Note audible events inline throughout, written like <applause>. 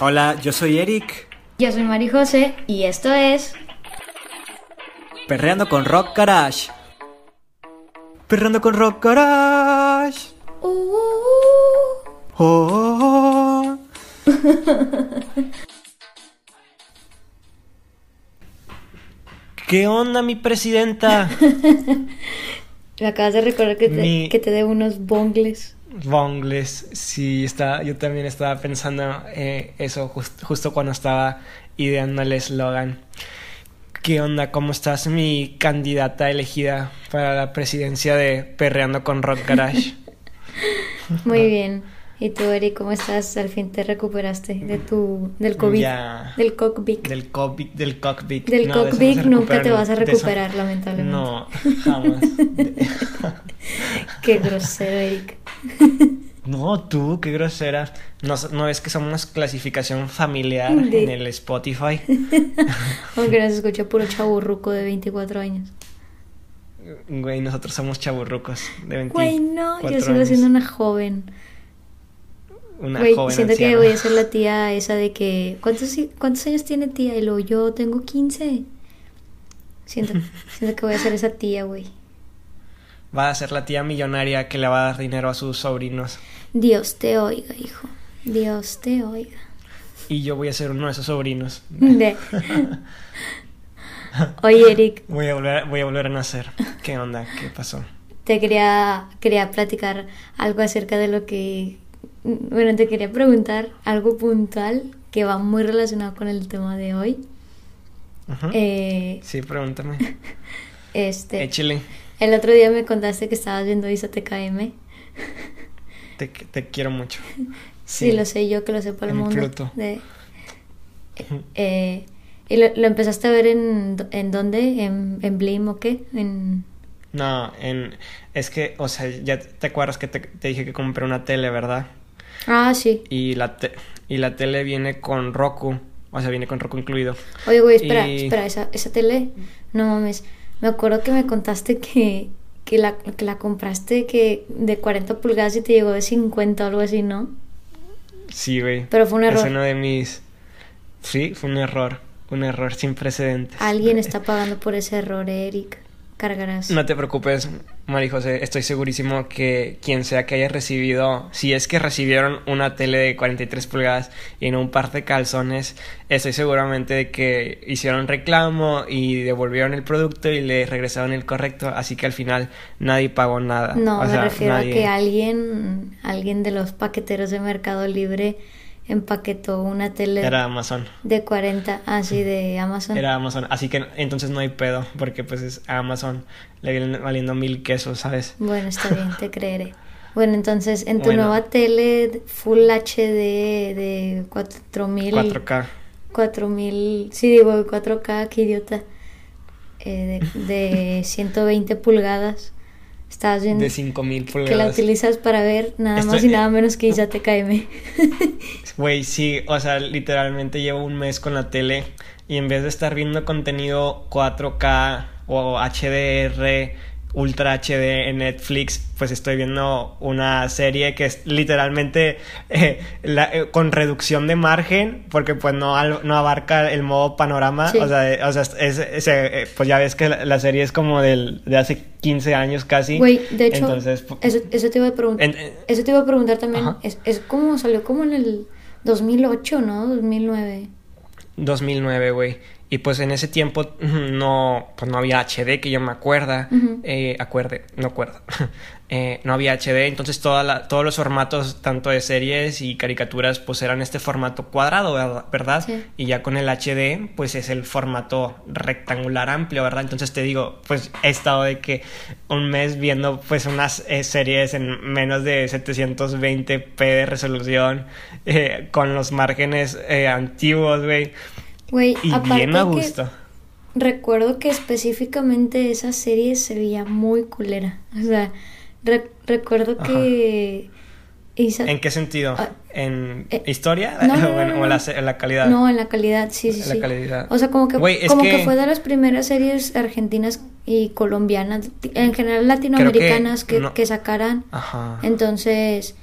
Hola, yo soy Eric. Yo soy Mari José y esto es Perreando con Rock Garage. Perreando con Rock Garage. Uh, uh, uh. Oh, oh, oh. ¿Qué onda, mi presidenta? <laughs> Me acabas de recordar que te, Mi- que te debo unos bongles. Bongles, sí, está, yo también estaba pensando eh, eso jus- justo cuando estaba ideando el eslogan. ¿Qué onda? ¿Cómo estás, mi candidata elegida para la presidencia de Perreando con Rock Garage? <laughs> Muy bien. ¿Y tú, Eric, cómo estás? Al fin te recuperaste de tu del COVID, Ya. del cockpit. Del COVID, del cockpit. Del No, no cockpit nunca te vas a recuperar, lamentablemente. No, jamás. <laughs> Qué grosero, Eric. <laughs> No, tú, qué grosera. No, no ves que somos clasificación familiar De- en el Spotify. <laughs> Aunque nos escucha puro chaburruco de 24 años. Güey, nosotros somos chaburrucos de 24 Güey, no, yo años. sigo siendo una joven. Una Güey, joven siento que voy a ser la tía esa de que... ¿Cuántos, cuántos años tiene tía? Y luego yo tengo 15. Siento, <laughs> siento que voy a ser esa tía, güey. Va a ser la tía millonaria que le va a dar dinero a sus sobrinos. Dios te oiga, hijo. Dios te oiga. Y yo voy a ser uno de esos sobrinos. De- <laughs> Oye, Eric, Voy a volver, voy a, volver a nacer. ¿Qué onda? ¿Qué pasó? te quería, quería platicar algo acerca de lo que... Bueno, te quería preguntar algo puntual que va muy relacionado con el tema de hoy. Ujú. Eh, Sí, pregúntame. <laughs> este, Échale. el otro día me contaste que estabas viendo Isa TKM. Te, te quiero mucho. <laughs> Sí, lo sé yo que lo sepa el mundo. Pluto. De- eh, ¿Y lo, lo empezaste a ver en, en dónde? ¿En, en Blim o qué? En... No, en, es que, o sea, ya te acuerdas que te, te dije que compré una tele, ¿verdad? Ah, sí. Y la, te- y la tele viene con Roku. O sea, viene con Roku incluido. Oye, güey, espera, Y- espera, esa, esa tele, no mames. Me acuerdo que me contaste que, que, la, que la compraste que de 40 pulgadas y te llegó de 50 o algo así, ¿no? Sí, güey. Pero fue un Es error. uno de mis... Sí, fue un error. Un error sin precedentes. Alguien está pagando por ese error, Eric. Cargarás. No te preocupes, Mari José. Estoy segurísimo que quien sea que haya recibido, si es que recibieron una tele de 43 pulgadas y no un par de calzones, estoy seguramente de que hicieron reclamo y devolvieron el producto y le regresaron el correcto. Así que al final nadie pagó nada. No, O me sea, refiero nadie- a que alguien, alguien de los paqueteros de Mercado Libre empaquetó una tele Era Amazon. de 40, así de Amazon. Era Amazon. Así que entonces no hay pedo, porque pues es Amazon. Le viene valiendo mil quesos, ¿sabes? Bueno, está bien, te creeré. Bueno, entonces, en tu Bueno. nueva tele Full HD de 4000 4K. 4000, sí digo 4K, qué idiota. eh, de, de 120 pulgadas. Estabas viendo De 5000 que la pulgadas. utilizas para ver nada más Estoy- y nada menos que Isa TKM. <laughs> Güey, sí, o sea, literalmente llevo un mes con la tele y en vez de estar viendo contenido 4K o HDR, Ultra HD en Netflix, pues estoy viendo una serie que es literalmente <laughs> eh, la- eh, con reducción de margen, porque pues no, al- no abarca el modo panorama, Sí. o sea, eh, o sea es- es- pues ya ves que la, la serie es como del, de hace 15 años casi. Güey, de hecho, Entonces, eso, eso te iba a preguntar. Eso te iba a preguntar también. Ajá. Es, es como salió como en el 2008, ¿no? 2009. 2009, güey. Y pues en ese tiempo no, pues no había HD que yo me acuerda, eh, acuerde, no acuerdo. <laughs> Eh, no había HD, entonces toda la- todos los formatos, tanto de series y caricaturas, pues eran este formato cuadrado, ¿verdad? ¿verdad? Sí. Y ya con el HD, pues es el formato rectangular amplio, ¿verdad? Entonces te digo, pues he estado de que un mes viendo pues unas eh, series en menos de 720p de resolución, <laughs> con los márgenes antiguos, güey. Güey, Y bien a que recuerdo que específicamente esa serie se veía muy culera. O sea, re- recuerdo Ajá. que Isa- ¿En qué sentido? Ah, ¿En eh, historia? no, no, <laughs> ¿O en, no, o la, en la calidad? No, en la calidad, sí, sí, En la sí. calidad. O sea, como que, como que... que- fue de las primeras series argentinas y colombianas, en general latinoamericanas que, no- que sacaran. Ajá. Entonces,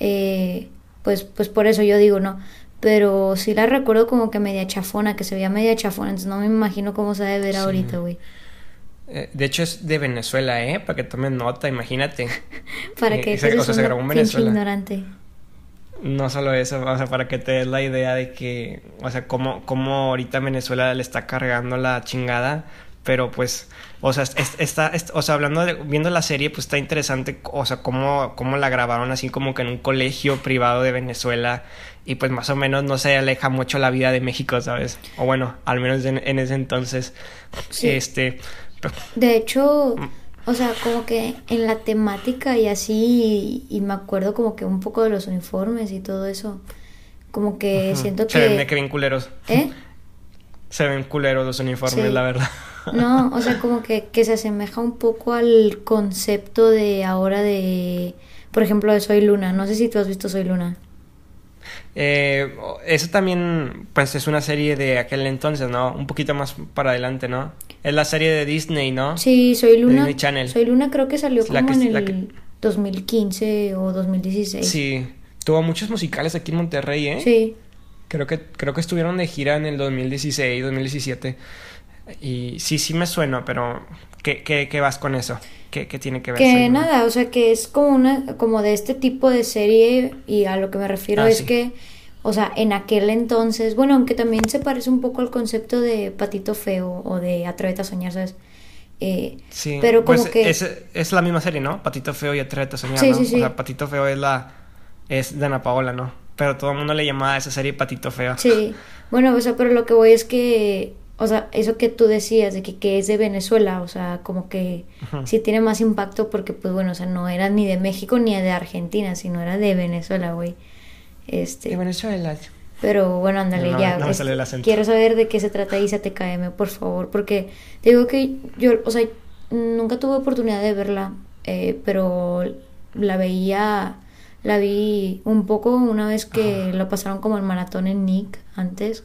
eh, pues, pues por eso yo digo, no. Pero sí la recuerdo como que media chafona, que se veía media chafona, entonces no me imagino cómo se debe ver ahorita, güey. Eh, de hecho es de Venezuela, ¿eh? Para que tomen nota, imagínate. <laughs> para que se, o sea, se grabó en Venezuela. ignorante. No solo eso, o sea, para que te des la idea de que, o sea, cómo, cómo ahorita Venezuela le está cargando la chingada, pero pues, o sea, está, o sea, hablando de, viendo la serie, pues está interesante, o sea, cómo, cómo la grabaron así como que en un colegio privado de Venezuela y pues más o menos no se aleja mucho la vida de México, ¿sabes? O bueno, al menos en, ese entonces, este... De hecho, o sea, como que en la temática y así, y, me acuerdo como que un poco de los uniformes y todo eso, como que siento que... Se ven que bien culeros. ¿Eh? <laughs> Se ven culeros los uniformes, la verdad. <laughs> No, o sea, como que, que se asemeja un poco al concepto de ahora de, por ejemplo, de Soy Luna. No sé si tú has visto Soy Luna. Eh, eso también, pues es una serie de aquel entonces, ¿no? Un poquito más para adelante, ¿no? Es la serie de Disney, ¿no? Sí, Soy Luna. Disney Channel. Soy Luna creo que salió como en el 2015 o 2016. Sí, tuvo muchos musicales aquí en Monterrey, ¿eh? Sí. Creo que, creo que estuvieron de gira en el 2016, 2017. Y sí, sí me suena, pero ¿qué, qué, qué vas con eso? ¿Qué, tiene que ver? Que nada, o sea, que es como una, como de este tipo de serie y a lo que me refiero ah, es que, o sea, en aquel entonces, bueno, aunque también se parece un poco al concepto de Patito Feo o de Atrévete a Soñar, ¿sabes? Eh, sí, pero como pues que... Es, es, la misma serie, ¿no? Patito Feo y Atrévete a Soñar, sí, ¿no? Sí, sí. O sea, Patito Feo es la... es de Ana Paola, ¿no? Pero todo el mundo le llamaba a esa serie Patito Feo. Sí, bueno, o sea, pero lo que voy es que o sea, eso que tú decías de que, que es de Venezuela, o sea, como que sí tiene más impacto porque, pues bueno, o sea, no era ni de México ni de Argentina, sino era de Venezuela, güey. Este... De Venezuela. Pero bueno, ándale, ya. quiero saber de qué se trata Isa TKM, por favor, porque digo que yo, o sea, nunca tuve oportunidad de verla, eh, pero la veía, la vi un poco una vez que lo pasaron como el maratón en Nick antes,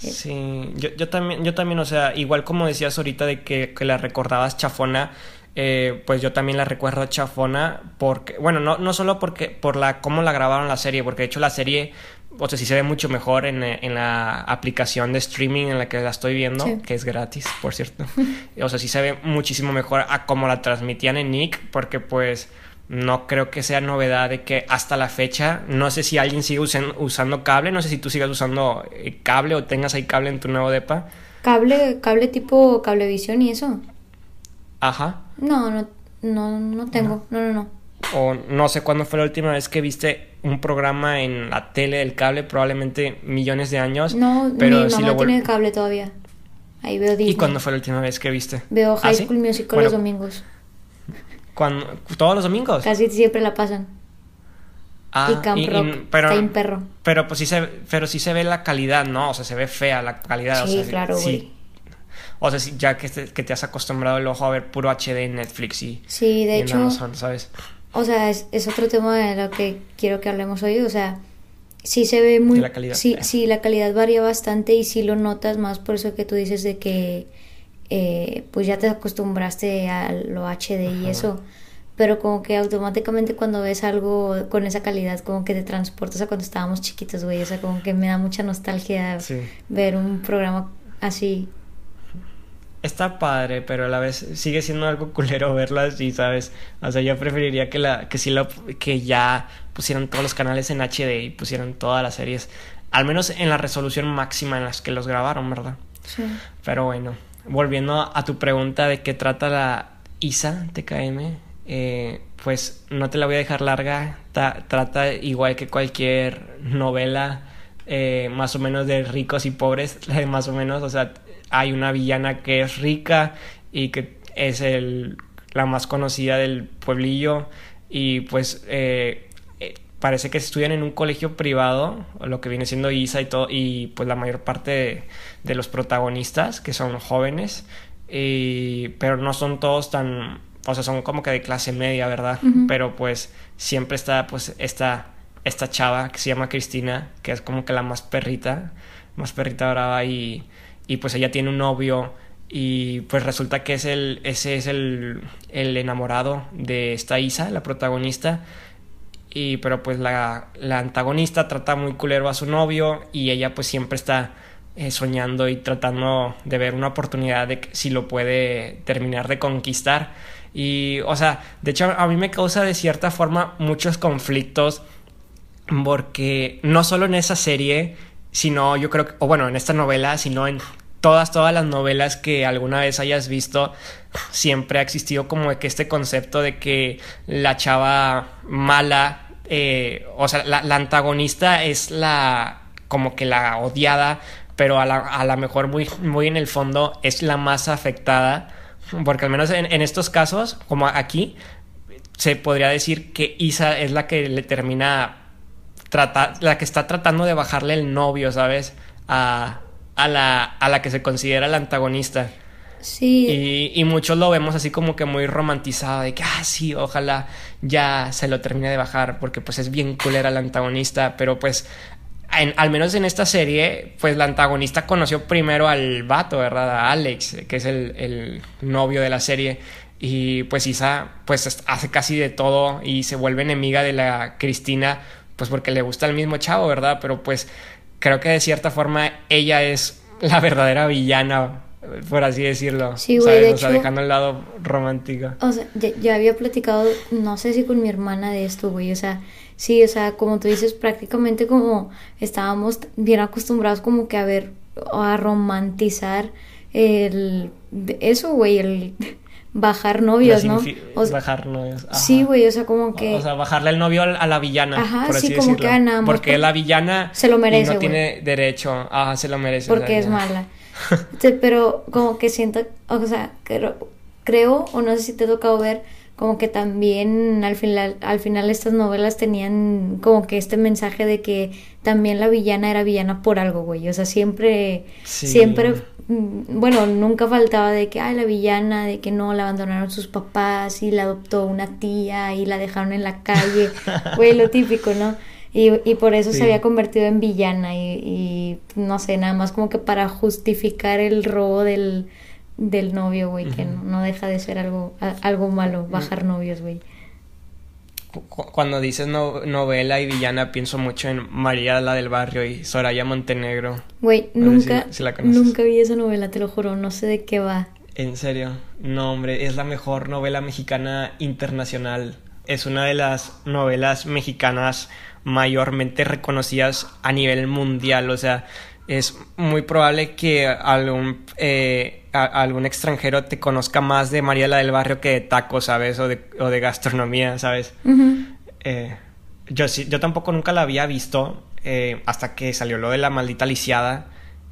Sí, yo, yo, también, yo también, o sea, igual como decías ahorita de que, que la recordabas chafona, eh, pues yo también la recuerdo chafona porque, bueno, no, no solo porque, por la, cómo la grabaron la serie, porque de hecho la serie, o sea, sí se ve mucho mejor en, en la aplicación de streaming en la que la estoy viendo, que es gratis, por cierto. <laughs> o sea, sí se ve muchísimo mejor a cómo la transmitían en Nick, porque pues no creo que sea novedad de que hasta la fecha, no sé si alguien sigue usando cable, no sé si tú sigas usando eh, cable o tengas ahí cable en tu nuevo depa. Cable, cable tipo cablevisión y eso. Ajá. No, no, no, no tengo, no, no, no. O no sé cuándo fue la última vez que viste un programa en la tele del cable, probablemente millones de años. No, pero mi mamá tiene cable todavía. Ahí veo Disney. ¿Y cuándo fue la última vez que viste? Veo ¿Ah, High School Music los domingos. ¿Todos los domingos? Casi siempre la pasan. Ah, y pero, perro. Pero pues sí se, pero sí se ve la calidad, ¿no? O sea, se ve fea la calidad. Sí, claro, sí. O sea, ya que te, que te has acostumbrado el ojo a ver puro HD en Netflix y, sí, de hecho, Amazon, ¿sabes? O sea, es, es, otro tema de lo que quiero que hablemos hoy. O sea, sí se ve muy... La calidad. Sí, sí, la calidad varía bastante y sí lo notas más por eso que tú dices de que eh, pues ya te acostumbraste a lo HD y eso. Pero como que automáticamente cuando ves algo con esa calidad, como que te transportas a cuando estábamos chiquitos, güey. O sea, como que me da mucha nostalgia ver un programa así. Está padre, pero a la vez sigue siendo algo culero verlo así, ¿sabes? O sea, yo preferiría que la que sí lo que ya pusieran todos los canales en HD y pusieran todas las series, al menos en la resolución máxima en las que los grabaron, ¿verdad? Sí. Pero bueno, volviendo a tu pregunta de qué trata la ISA TKM, eh, pues no te la voy a dejar larga. trata igual que cualquier novela, eh, más o menos de ricos y pobres, <laughs> más o menos. O sea, hay una villana que es rica y que es el, la más conocida del pueblillo. Y pues eh, parece que estudian en un colegio privado, lo que viene siendo ISA y todo, y pues la mayor parte de, los protagonistas, que son jóvenes, pero no son todos tan, o sea, son como que de clase media, ¿verdad? Pero pues siempre está pues esta, esta chava que se llama Cristina, que es como que la más perrita, más perrita brava, y, y pues ella tiene un novio y pues resulta que es el, ese es el, el enamorado de esta Isa, la protagonista, y pero pues la, la antagonista trata muy culero a su novio y ella pues siempre está eh, soñando y tratando de ver una oportunidad de si lo puede terminar de conquistar. Y, o sea, de hecho a mí me causa de cierta forma muchos conflictos porque no solo en esa serie, sino yo creo que, o bueno, en esta novela, sino en todas, todas las novelas que alguna vez hayas visto, siempre ha existido como que este concepto de que la chava mala, eh, o sea, la, la, antagonista es la, como que la odiada, pero a la, a la mejor muy, muy en el fondo es la más afectada, porque al menos en, en estos casos, como aquí, se podría decir que Isa es la que le termina trata, la que está tratando de bajarle el novio, ¿sabes? A, a, la, a la que se considera la antagonista. Sí. Y, y, muchos lo vemos así como que muy romantizado, de que, ah, sí, ojalá ya se lo termine de bajar, porque pues es bien culera la antagonista, pero pues al menos en esta serie, pues la antagonista conoció primero al vato, ¿verdad? A Alex, que es el, novio de la serie. Y pues Isa, pues hace casi de todo y se vuelve enemiga de la Cristina, pues porque le gusta el mismo chavo, ¿verdad? Pero pues creo que de cierta forma ella es la verdadera villana, por así decirlo. Sí, güey, o sea, dejando el lado romántico. O sea, ya había platicado, no sé si con mi hermana de esto, güey, o sea Sí, o sea, como tú dices, prácticamente como estábamos bien acostumbrados como que a ver, a romantizar el, eso, güey, el bajar novios, ¿no? bajar novios. Sí, güey, o sea, como que... O sea, bajarle el novio a la villana. Ajá, por así sí, como que ganamos. Porque la villana... Se lo merece, No tiene derecho. Ajá, se lo merece. Porque es mala. <laughs> pero como que siento, o sea, creo, creo, o no sé si te ha tocado ver como que también al final, al final estas novelas tenían como que este mensaje de que también la villana era villana por algo, güey. O sea, siempre, siempre, mm, bueno, nunca faltaba de que, ay, la villana, de que no, la abandonaron sus papás y la adoptó una tía y la dejaron en la calle, <laughs> güey, lo típico, ¿no? Y, y por eso se había convertido en villana y, y no sé, nada más como que para justificar el robo del del novio, güey, que no, deja de ser algo, algo malo, bajar novios, güey. Cuando dices novela y villana, pienso mucho en María la del Barrio y Soraya Montenegro. Güey, nunca, nunca vi esa novela, te lo juro, no sé de qué va. En serio, no, hombre, es la mejor novela mexicana internacional. Es una de las novelas mexicanas mayormente reconocidas a nivel mundial. O sea, es muy probable que algún, eh, algún extranjero te conozca más de María la del Barrio que de tacos, ¿sabes? O de, o de gastronomía, ¿sabes? Eh, yo, sí, yo tampoco nunca la había visto eh, hasta que salió lo de la maldita lisiada.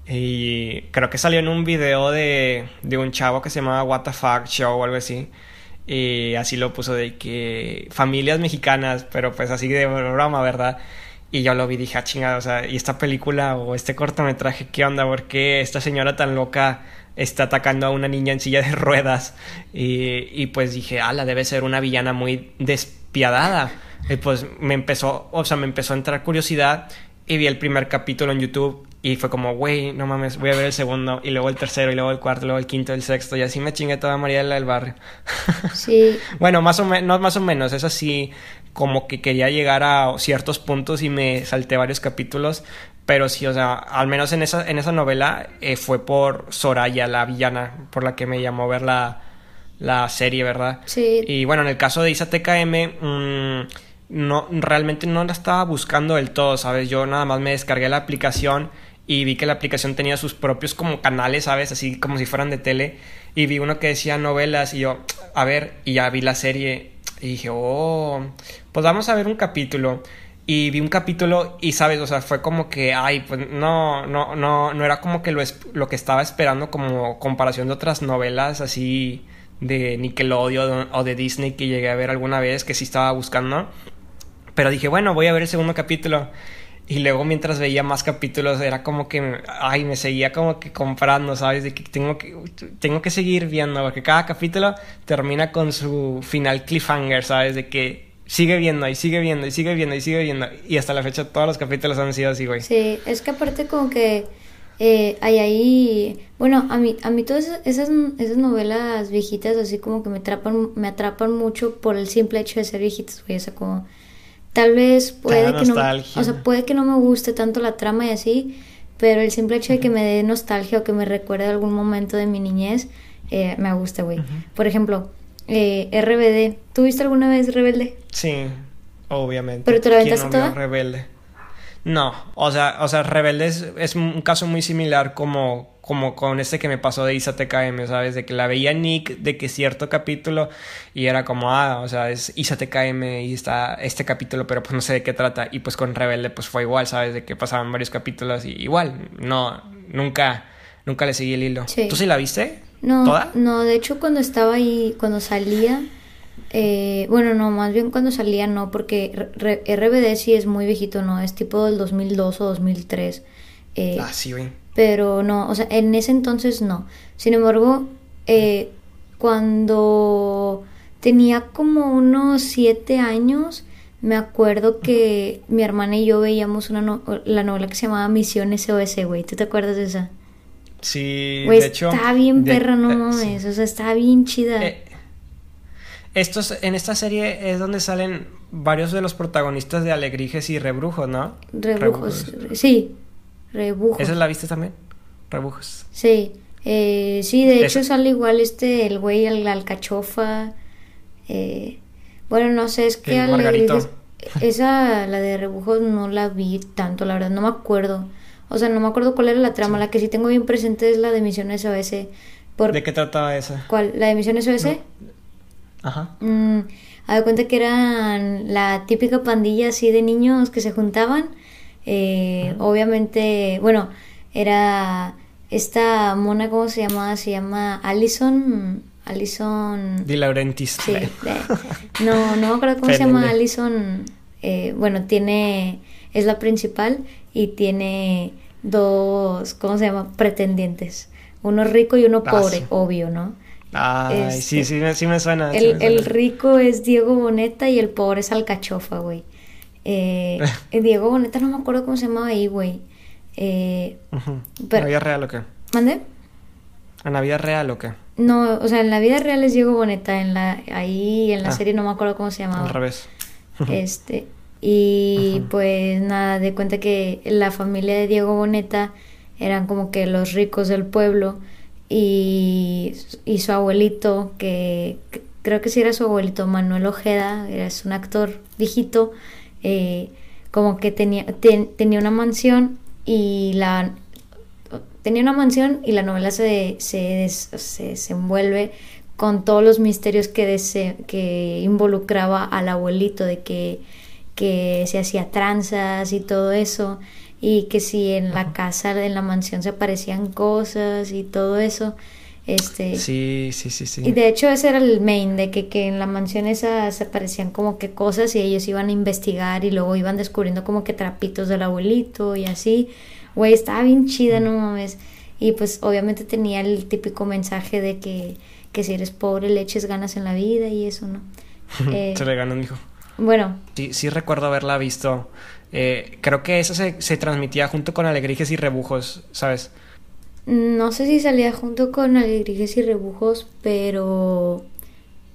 Y creo que salió en un video de, de un chavo que se llamaba What the Fuck Show o algo así. Y así lo puso de que familias mexicanas, pero pues así de broma, ¿verdad? Y yo lo vi y dije, ah, chingada, o sea, ¿y esta película o este cortometraje qué onda? ¿Por qué esta señora tan loca está atacando a una niña en silla de <laughs> ruedas? Y, y pues dije, ala, debe ser una villana muy despiadada. Y pues me empezó, o sea, me empezó a entrar curiosidad y vi el primer capítulo en YouTube y fue como, güey, no mames, voy a ver el segundo, y luego el tercero, y luego el cuarto, y luego el quinto, el sexto, y así me chingué toda Mariela del barrio. <laughs> Sí. bueno, más o menos, no más o menos, es así como que quería llegar a ciertos puntos y me salté varios capítulos, pero sí, o sea, al menos en esa, en esa novela eh, fue por Soraya, la villana, por la que me llamó a ver la, la serie, ¿verdad? Sí. Y bueno, en el caso de Isa TKM, mmm, no, realmente no la estaba buscando del todo, ¿sabes? Yo nada más me descargué la aplicación y vi que la aplicación tenía sus propios como canales, ¿sabes? Así como si fueran de tele. Y vi uno que decía novelas y yo, a ver, y ya vi la serie y dije, oh, pues vamos a ver un capítulo. Y vi un capítulo y, ¿sabes? O sea, fue como que, ay, pues no, no, no, no era como que lo, lo que estaba esperando como comparación de otras novelas así de Nickelodeon o de Disney que llegué a ver alguna vez que sí estaba buscando. Pero dije, bueno, voy a ver el segundo capítulo. Y luego mientras veía más capítulos era como que, ay, me seguía como que comprando, ¿sabes? De que tengo que, tengo que seguir viendo, porque cada capítulo termina con su final cliffhanger, ¿sabes? De que sigue viendo y sigue viendo y sigue viendo y sigue viendo. Y hasta la fecha todos los capítulos han sido así, güey. Sí, es que aparte como que eh, hay ahí, bueno, a mí, a mí todas esas, esas novelas viejitas así como que me atrapan, me atrapan mucho por el simple hecho de ser viejitas, güey, o sea, como Tal vez puede que no, o sea, puede que no me guste tanto la trama y así, pero el simple hecho de que me dé nostalgia o que me recuerde algún momento de mi niñez, eh, me gusta, güey. Por ejemplo, eh, RBD. ¿Tuviste alguna vez Rebelde? Sí, obviamente. ¿Pero te la aventaste toda? Rebelde. No, o sea, o sea, Rebelde es, un caso muy similar como, como con este que me pasó de Isa TKM, ¿sabes? De que la veía Nick de que cierto capítulo y era como, ah, o sea, es Isa TKM y está este capítulo, pero pues no sé de qué trata. Y pues con Rebelde pues fue igual, ¿sabes? De que pasaban varios capítulos y igual, no, nunca, nunca le seguí el hilo. ¿Tú sí la viste? No, no, de hecho cuando estaba ahí, cuando salía, eh, bueno, no, más bien cuando salía no, porque RBD sí es muy viejito, no, es tipo del 2002 o 2003. Eh, ah, sí, güey. Pero no, o sea, en ese entonces no. Sin embargo, eh, cuando tenía como unos siete años, me acuerdo que mi hermana y yo veíamos una la novela que se llamaba Misión SOS, güey. ¿Tú te acuerdas de esa? Sí, de hecho. Está bien perra, no mames. O sea, está bien chida. Eh, estos, en esta serie es donde salen varios de los protagonistas de Alegrijes y Rebrujos, ¿no? Rebrujos, sí. Rebujos. ¿Esa la viste también? Rebujos. Sí. Eh, sí, de hecho sale igual este, el güey, el alcachofa. Eh, bueno, no sé, es que Alegrijes. Esa, la de Rebujos, no la vi tanto, la verdad, no me acuerdo. O sea, no me acuerdo cuál era la trama. La que sí tengo bien presente es la de Misión SOS. Por... ¿De qué trataba esa? ¿Cuál? ¿La de Misión SOS? Ajá. Mm, a cuenta que eran la típica pandilla así de niños que se juntaban. Eh, obviamente, bueno, era esta mona, ¿cómo se llamaba? Se llama Allison. Allison. Di Laurentiis. Sí, no, no me acuerdo cómo se llama Allison. Eh, bueno, tiene. Es la principal y tiene dos, ¿cómo se llama? Pretendientes. Uno rico y uno ah, pobre, obvio, ¿no? Ay, sí, sí, sí me suena. El, rico es Diego Boneta y el pobre es Alcachofa, güey. Eh, <laughs> Diego Boneta no me acuerdo cómo se llamaba ahí, güey. Eh, ¿En la vida real o qué? ¿Mande? ¿En la vida real o qué? No, o sea, en la vida real es Diego Boneta, en la, ahí en la ah. serie no me acuerdo cómo se llamaba. Al revés. este, <laughs> y pues nada, de cuenta que la familia de Diego Boneta eran como que los ricos del pueblo y, y su abuelito, que, creo que sí era su abuelito, Manuel Ojeda, es un actor viejito, eh, como que tenía, tenía una mansión y la tenía una mansión y la novela se, se, se desenvuelve con todos los misterios que, que involucraba al abuelito de que que se hacía tranzas y todo eso, y que si en la casa, en la mansión se aparecían cosas y todo eso. Este, sí, sí, sí, sí. Y de hecho ese era el main, de que, que en la mansión esa se aparecían como que cosas y ellos iban a investigar y luego iban descubriendo como que trapitos del abuelito y así. Güey, estaba bien chida, no mames. Y pues obviamente tenía el típico mensaje de que, que si eres pobre le eches ganas en la vida y eso, ¿no? Eh, <laughs> se le ganan, dijo. Bueno. Sí, sí recuerdo haberla visto. Eh, creo que esa se, se, transmitía junto con Alegrijes y Rebujos, ¿sabes? No sé si salía junto con Alegrijes y Rebujos, pero...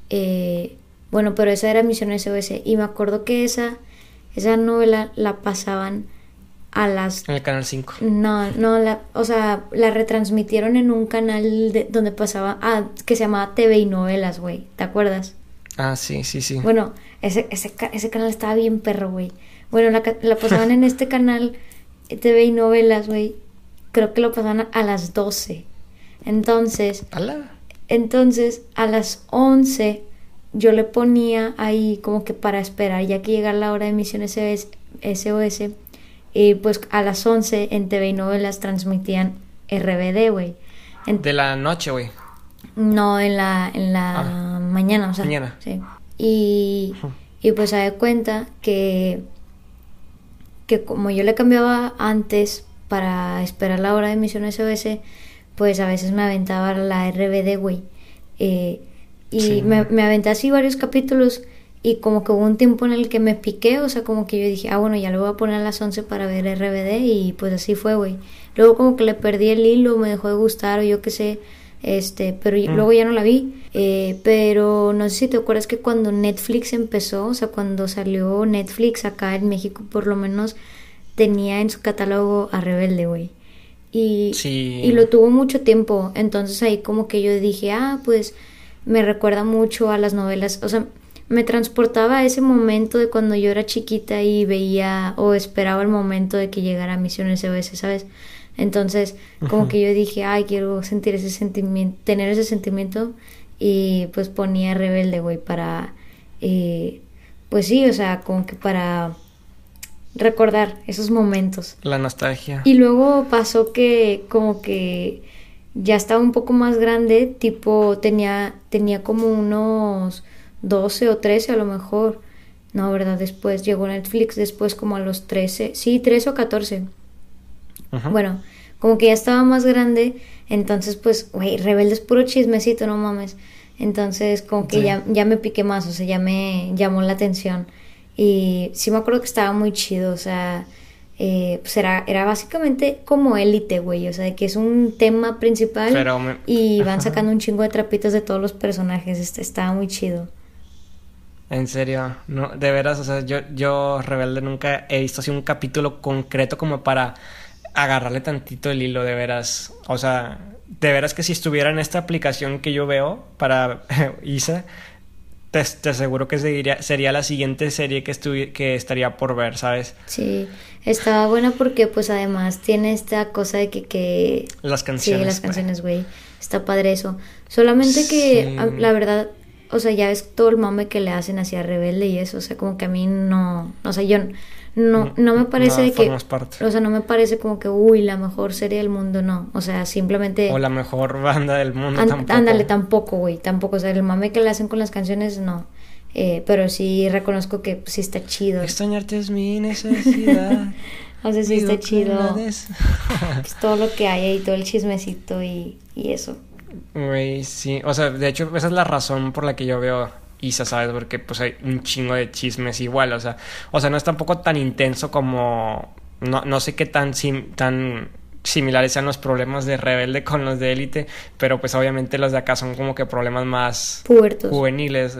Eh, bueno, pero esa era Misión SOS. Y me acuerdo que esa, esa novela la pasaban a las... En el canal 5. No, no, la, o sea, la retransmitieron en un canal de, donde pasaba... Ah, que se llamaba TV y Novelas, güey. ¿Te acuerdas? Ah, sí, sí, sí. Bueno, ese, ese, ese canal estaba bien perro, güey. Bueno, la, la pasaban en este canal eh, TV y novelas, güey. Creo que lo pasaban a las 12. Entonces... ¿Ala? Entonces, a las 11 yo le ponía ahí como que para esperar ya que llegara la hora de emisión SOS. Y pues a las 11 en TV y novelas transmitían RBD, güey. De la noche, güey. No, en la, en la ah. mañana, o sea. Mañana. Sí. Y, y pues se da cuenta que, que como yo le cambiaba antes para esperar la hora de emisión SOS, pues a veces me aventaba la RBD, güey. Eh, y me, me aventé así varios capítulos y como que hubo un tiempo en el que me piqué, o sea, como que yo dije, ah, bueno, ya lo voy a poner a las 11 para ver RBD y pues así fue, güey. Luego como que le perdí el hilo, me dejó de gustar o yo qué sé Este, pero mm. luego ya no la vi. Eh, pero no sé si te acuerdas que cuando Netflix empezó, o sea, cuando salió Netflix acá en México, por lo menos tenía en su catálogo a Rebelde, güey. Y, y lo tuvo mucho tiempo. Entonces ahí como que yo dije, ah, pues me recuerda mucho a las novelas. O sea, me transportaba a ese momento de cuando yo era chiquita y veía o esperaba el momento de que llegara Misiones SOS, ¿sabes? Entonces, como que yo dije, ay, quiero sentir ese sentimiento, tener ese sentimiento y pues ponía Rebelde, güey, para, eh, pues sí, o sea, como que para recordar esos momentos. La nostalgia. Y luego pasó que como que ya estaba un poco más grande, tipo tenía, tenía como unos 12 o 13 a lo mejor. No, ¿verdad? Después llegó Netflix, después como a los 13, sí, 13 o 14. Bueno, como que ya estaba más grande, entonces pues, güey, Rebelde es puro chismecito, no mames. Entonces como que ya, ya me piqué más, o sea, ya me llamó la atención. Y sí me acuerdo que estaba muy chido, o sea, eh, pues era, era básicamente como élite, güey, o sea, que es un tema principal y <laughs> van sacando un chingo de trapitos de todos los personajes, este, estaba muy chido. En serio, no, de veras, o sea, yo, yo Rebelde nunca he visto así un capítulo concreto como para agarrarle tantito el hilo, de veras. O sea, de veras que si estuviera en esta aplicación que yo veo para <laughs> Isa, te, aseguro que sería, sería la siguiente serie que, que estaría por ver, ¿sabes? Sí, estaba buena porque pues además tiene esta cosa de que... que... Las canciones. Sí, las canciones, güey. Está padre eso. Solamente que la verdad o sea, ya ves todo el mame que le hacen hacia Rebelde y eso, o sea, como que a mí no, o sea, yo no, no me parece que, o sea, no me parece como que, uy, la mejor serie del mundo, no, o sea, simplemente... O la mejor <laughs> banda del mundo tampoco. Ándale, tampoco, güey, tampoco, o sea, el mame que le hacen con las canciones, no. Eh, pero sí reconozco que sí está chido. Extrañarte es mi necesidad. <laughs> o sea, sí está chido. <laughs> pues todo lo que hay ahí, todo el chismecito y, y eso. Güey, sí. O sea, de hecho, esa es la razón por la que yo veo Isa, ¿sabes? Porque pues hay un chingo de chismes igual. O sea, o sea no es tampoco tan intenso como. No, no sé qué tan, tan similares sean los problemas de rebelde con los de élite, pero pues obviamente los de acá son como que problemas más pubertos. juveniles,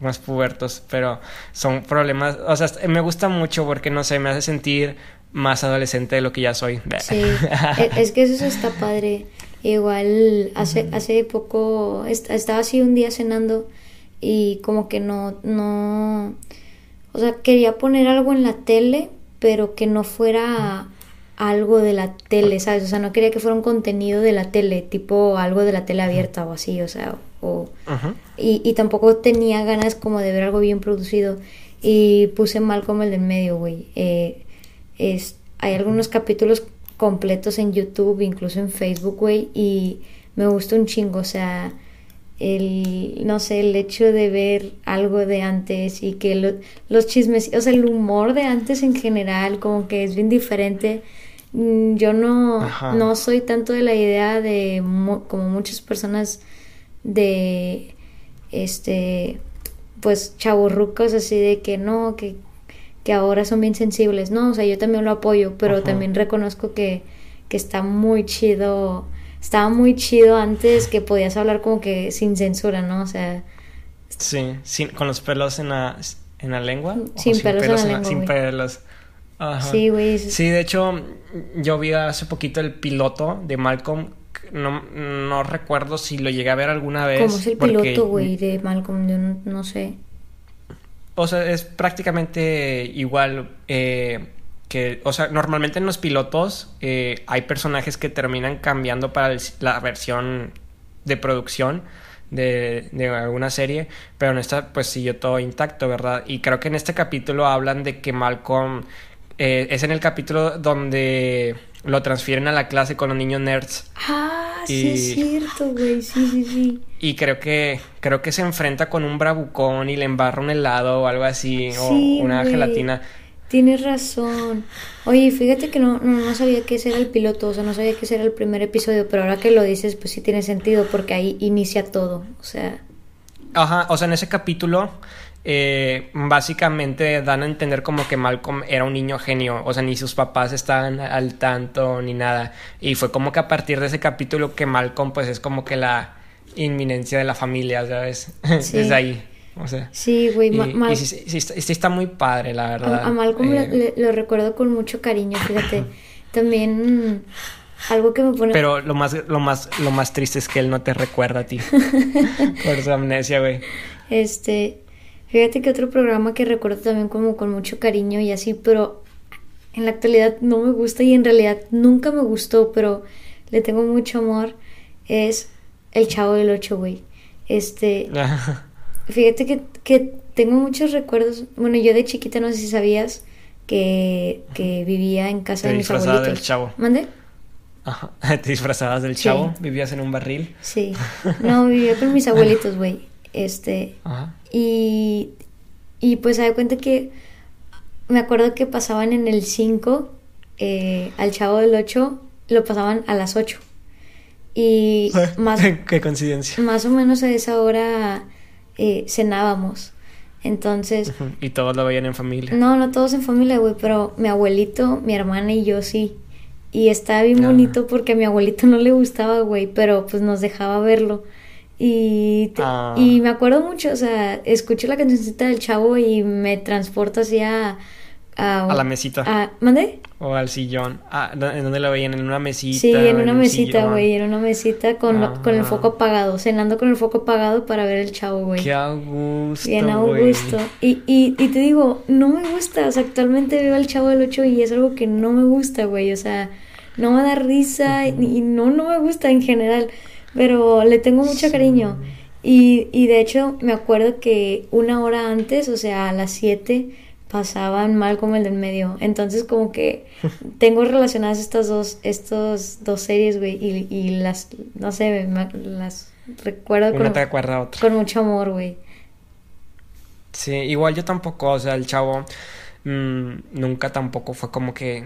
más pubertos, pero son problemas, o sea, me gusta mucho porque no sé, me hace sentir más adolescente de lo que ya soy. Sí, <laughs> e, es que eso está padre. Igual hace, hace poco estaba así un día cenando y como que no, no, o sea, quería poner algo en la tele, pero que no fuera algo de la tele, ¿sabes? O sea, no quería que fuera un contenido de la tele, tipo algo de la tele abierta o así, o sea, o... Y, y tampoco tenía ganas como de ver algo bien producido y puse mal como el del medio, güey. Eh, es, hay algunos capítulos completos en YouTube, incluso en Facebook, güey, y me gusta un chingo, o sea, el, no sé, el hecho de ver algo de antes y que los chismes, o sea, el humor de antes en general, como que es bien diferente. Mm, yo no, no soy tanto de la idea de, como muchas personas, de, este, pues, chaburrucos, así de que no, que que ahora son bien sensibles, ¿no? O sea, yo también lo apoyo, pero también reconozco que, que está muy chido, estaba muy chido antes que podías hablar como que sin censura, ¿no? O sea... Sí, sin, con los pelos en la, en la lengua. Sin, pelos, en la lengua. Sin pelos. Ajá. Sí, güey. Sí, de hecho, yo vi hace poquito el piloto de Malcolm. No, no recuerdo si lo llegué a ver alguna vez. ¿Cómo es el piloto, güey, de Malcolm? Yo no sé. O sea, es prácticamente igual eh, que, o sea, normalmente en los pilotos eh, hay personajes que terminan cambiando para la versión de producción de, alguna serie, pero en esta pues siguió todo intacto, ¿verdad? Y creo que en este capítulo hablan de que Malcolm eh, es en el capítulo donde lo transfieren a la clase con los niños nerds. Ah sí es cierto, güey, sí, sí, sí. Y creo que, creo que se enfrenta con un bravucón y le embarra un helado o algo así, o una gelatina. Tienes razón. Oye, fíjate que no, no, sabía que ese era el piloto, o sea, no sabía que ese era el primer episodio, pero ahora que lo dices, pues sí tiene sentido, porque ahí inicia todo, o sea. Ajá, o sea, en ese capítulo eh, básicamente dan a entender como que Malcolm era un niño genio, o sea, ni sus papás estaban al tanto ni nada. Y fue como que a partir de ese capítulo que Malcolm pues es como que la inminencia de la familia, ¿sabes? <laughs> Sí. Desde ahí. O sea, sí, güey. Y, sí, está muy padre, la verdad. A, Malcolm eh, lo recuerdo con mucho cariño, fíjate. <laughs> También algo que me pone... Pero lo más, lo más, lo más triste es que él no te recuerda a ti. <laughs> por su amnesia, güey. Este... Fíjate que otro programa que recuerdo también como con mucho cariño y así, pero en la actualidad no me gusta y en realidad nunca me gustó, pero le tengo mucho amor, es El Chavo del Ocho, güey. Este... <laughs> fíjate que, que tengo muchos recuerdos. Bueno, yo de chiquita no sé si sabías que, que vivía en casa de mis abuelitos. del chavo. ¿Mande? Ajá. <laughs> ¿Te disfrazabas del chavo? ¿Vivías en un barril? Sí. <laughs> No, vivía con mis abuelitos, güey. Este. Ajá. Y, y pues se da cuenta que me acuerdo que pasaban en el 5 eh, al chavo del 8, lo pasaban a las 8. Y <laughs> más. Qué coincidencia. Más o menos a esa hora eh, cenábamos. Entonces. ¿Y todos lo veían en familia? No, no todos en familia, güey, pero mi abuelito, mi hermana y yo sí. Y estaba bien ah. bonito porque a mi abuelito no le gustaba, güey, pero pues nos dejaba verlo. Y, ah. y me acuerdo mucho, o sea, escucho la cancioncita del chavo y me transporto hacia... A, a la mesita. A, ¿Mande? O al sillón. Ah, ¿En dónde la veían? ¿En una mesita? Sí, en una mesita, güey. En una mesita con, con el foco apagado. Cenando con el foco apagado para ver el chavo, güey. Qué a gusto, Bien a gusto. Y, y, y te digo, no me gusta. O sea, actualmente veo al chavo del 8 y es algo que no me gusta, güey. O sea, no me da risa y no, no me gusta en general pero le tengo mucho cariño. Y, y de hecho me acuerdo que una hora antes, o sea, a las 7, pasaban mal como el del medio. Entonces como que <laughs> tengo relacionadas estas dos, estos dos series, güey, y, y las, no sé, las recuerdo con, te otra. con mucho amor, güey. Sí, igual yo tampoco, o sea, el chavo mm, nunca tampoco fue como que,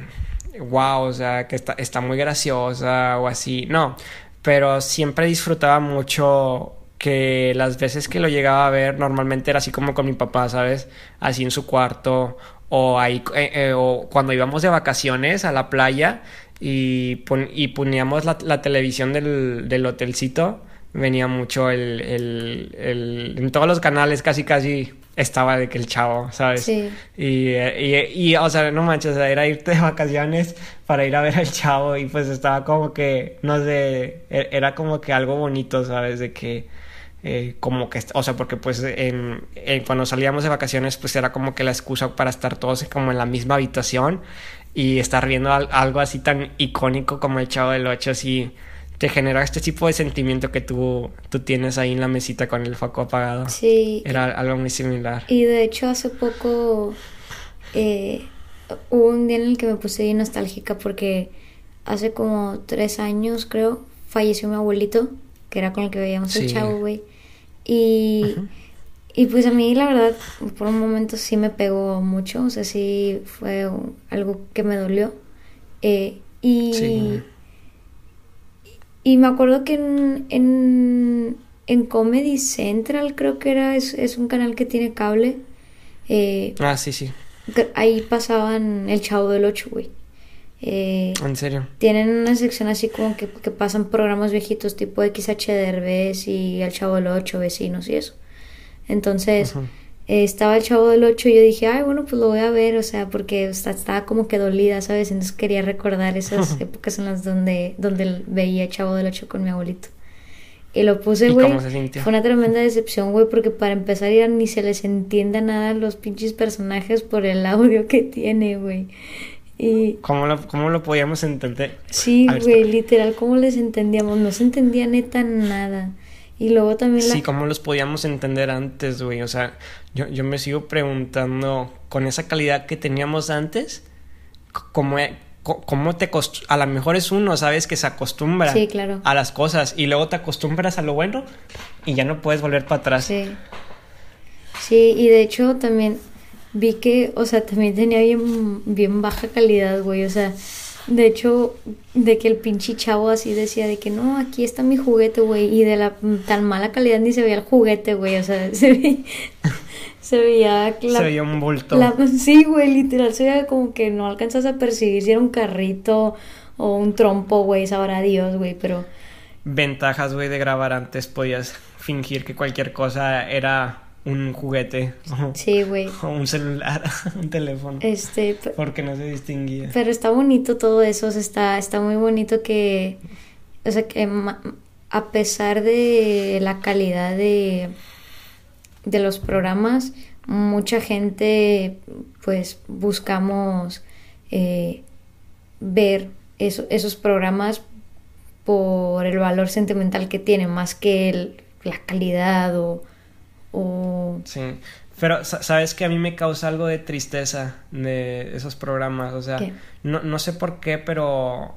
wow, o sea, que está, está muy graciosa o así. No, pero siempre disfrutaba mucho que las veces que lo llegaba a ver normalmente era así como con mi papá, ¿sabes? Así en su cuarto o ahí eh, eh, o cuando íbamos de vacaciones a la playa y, y poníamos la, la televisión del, del, hotelcito venía mucho el, el, el, en todos los canales casi casi estaba de que el chavo, ¿sabes? Sí. Y, y, y, o sea, no manches, o sea, era irte de vacaciones para ir a ver al chavo y pues estaba como que, no sé, e, era como que algo bonito, ¿sabes? De que, eh, como que, o sea, porque pues en, cuando salíamos de vacaciones pues era como que la excusa para estar todos como en la misma habitación y estar viendo algo así tan icónico como el chavo del 8 así te genera este tipo de sentimiento que tú, tú tienes ahí en la mesita con el foco apagado. Sí. Era algo muy similar. Y de hecho hace poco eh, hubo un día en el que me puse bien nostálgica porque hace como tres años creo falleció mi abuelito, que era con el que veíamos el chavo, güey. Y, y pues a mí la verdad por un momento sí me pegó mucho, o sea, sí fue algo que me dolió. Eh, y... Y me acuerdo que en, en, en Comedy Central, creo que era, es, es un canal que tiene cable. Eh, ah, sí, sí. Ahí pasaban El Chavo del Ocho, güey. Eh, ¿En serio? Tienen una sección así como que, que pasan programas viejitos tipo XH Derbez y El Chavo del Ocho, Vecinos y eso. Entonces, eh, estaba el chavo del 8 y yo dije, ay, bueno, pues lo voy a ver, o sea, porque estaba como que dolida, ¿sabes? Entonces quería recordar esas <laughs> épocas en las donde, donde veía el chavo del 8 con mi abuelito. Y lo puse, güey. Fue una tremenda decepción, güey, porque para empezar ya ni se les entiende nada a los pinches personajes por el audio que tiene, güey. ¿Cómo lo, ¿Cómo lo podíamos entender? Sí, güey, literal, ¿cómo les entendíamos? No se entendía neta nada. Y luego también la... Sí, ¿cómo los podíamos entender antes, güey? O sea, yo, yo me sigo preguntando, con esa calidad que teníamos antes, ¿cómo, e, cómo te A lo mejor es uno, ¿sabes? Que se acostumbra a las cosas y luego te acostumbras a lo bueno y ya no puedes volver para atrás. Sí. Sí, y de hecho también vi que, o sea, también tenía bien, bien baja calidad, güey. O sea, de hecho, de que el pinche chavo así decía de que no, aquí está mi juguete, güey. Y de la tan mala calidad ni se veía el juguete, güey. O sea, <laughs> se, se veía... se veía un bulto. sí, güey, literal, se veía como que no alcanzas a percibir si era un carrito o un trompo, güey, sabrá Dios, güey, pero... Ventajas, güey, de grabar antes, podías fingir que cualquier cosa era un juguete. Sí, güey. O <laughs> un celular, <laughs> un teléfono. Este. Porque no se distinguía. Pero está bonito todo eso, está, está muy bonito que. O sea, que a pesar de la calidad de, de los programas, mucha gente, pues, buscamos eh, ver esos programas por el valor sentimental que tienen, más que la calidad o Sí, pero sabes que a mí me causa algo de tristeza de esos programas, o sea, no, no sé por qué, pero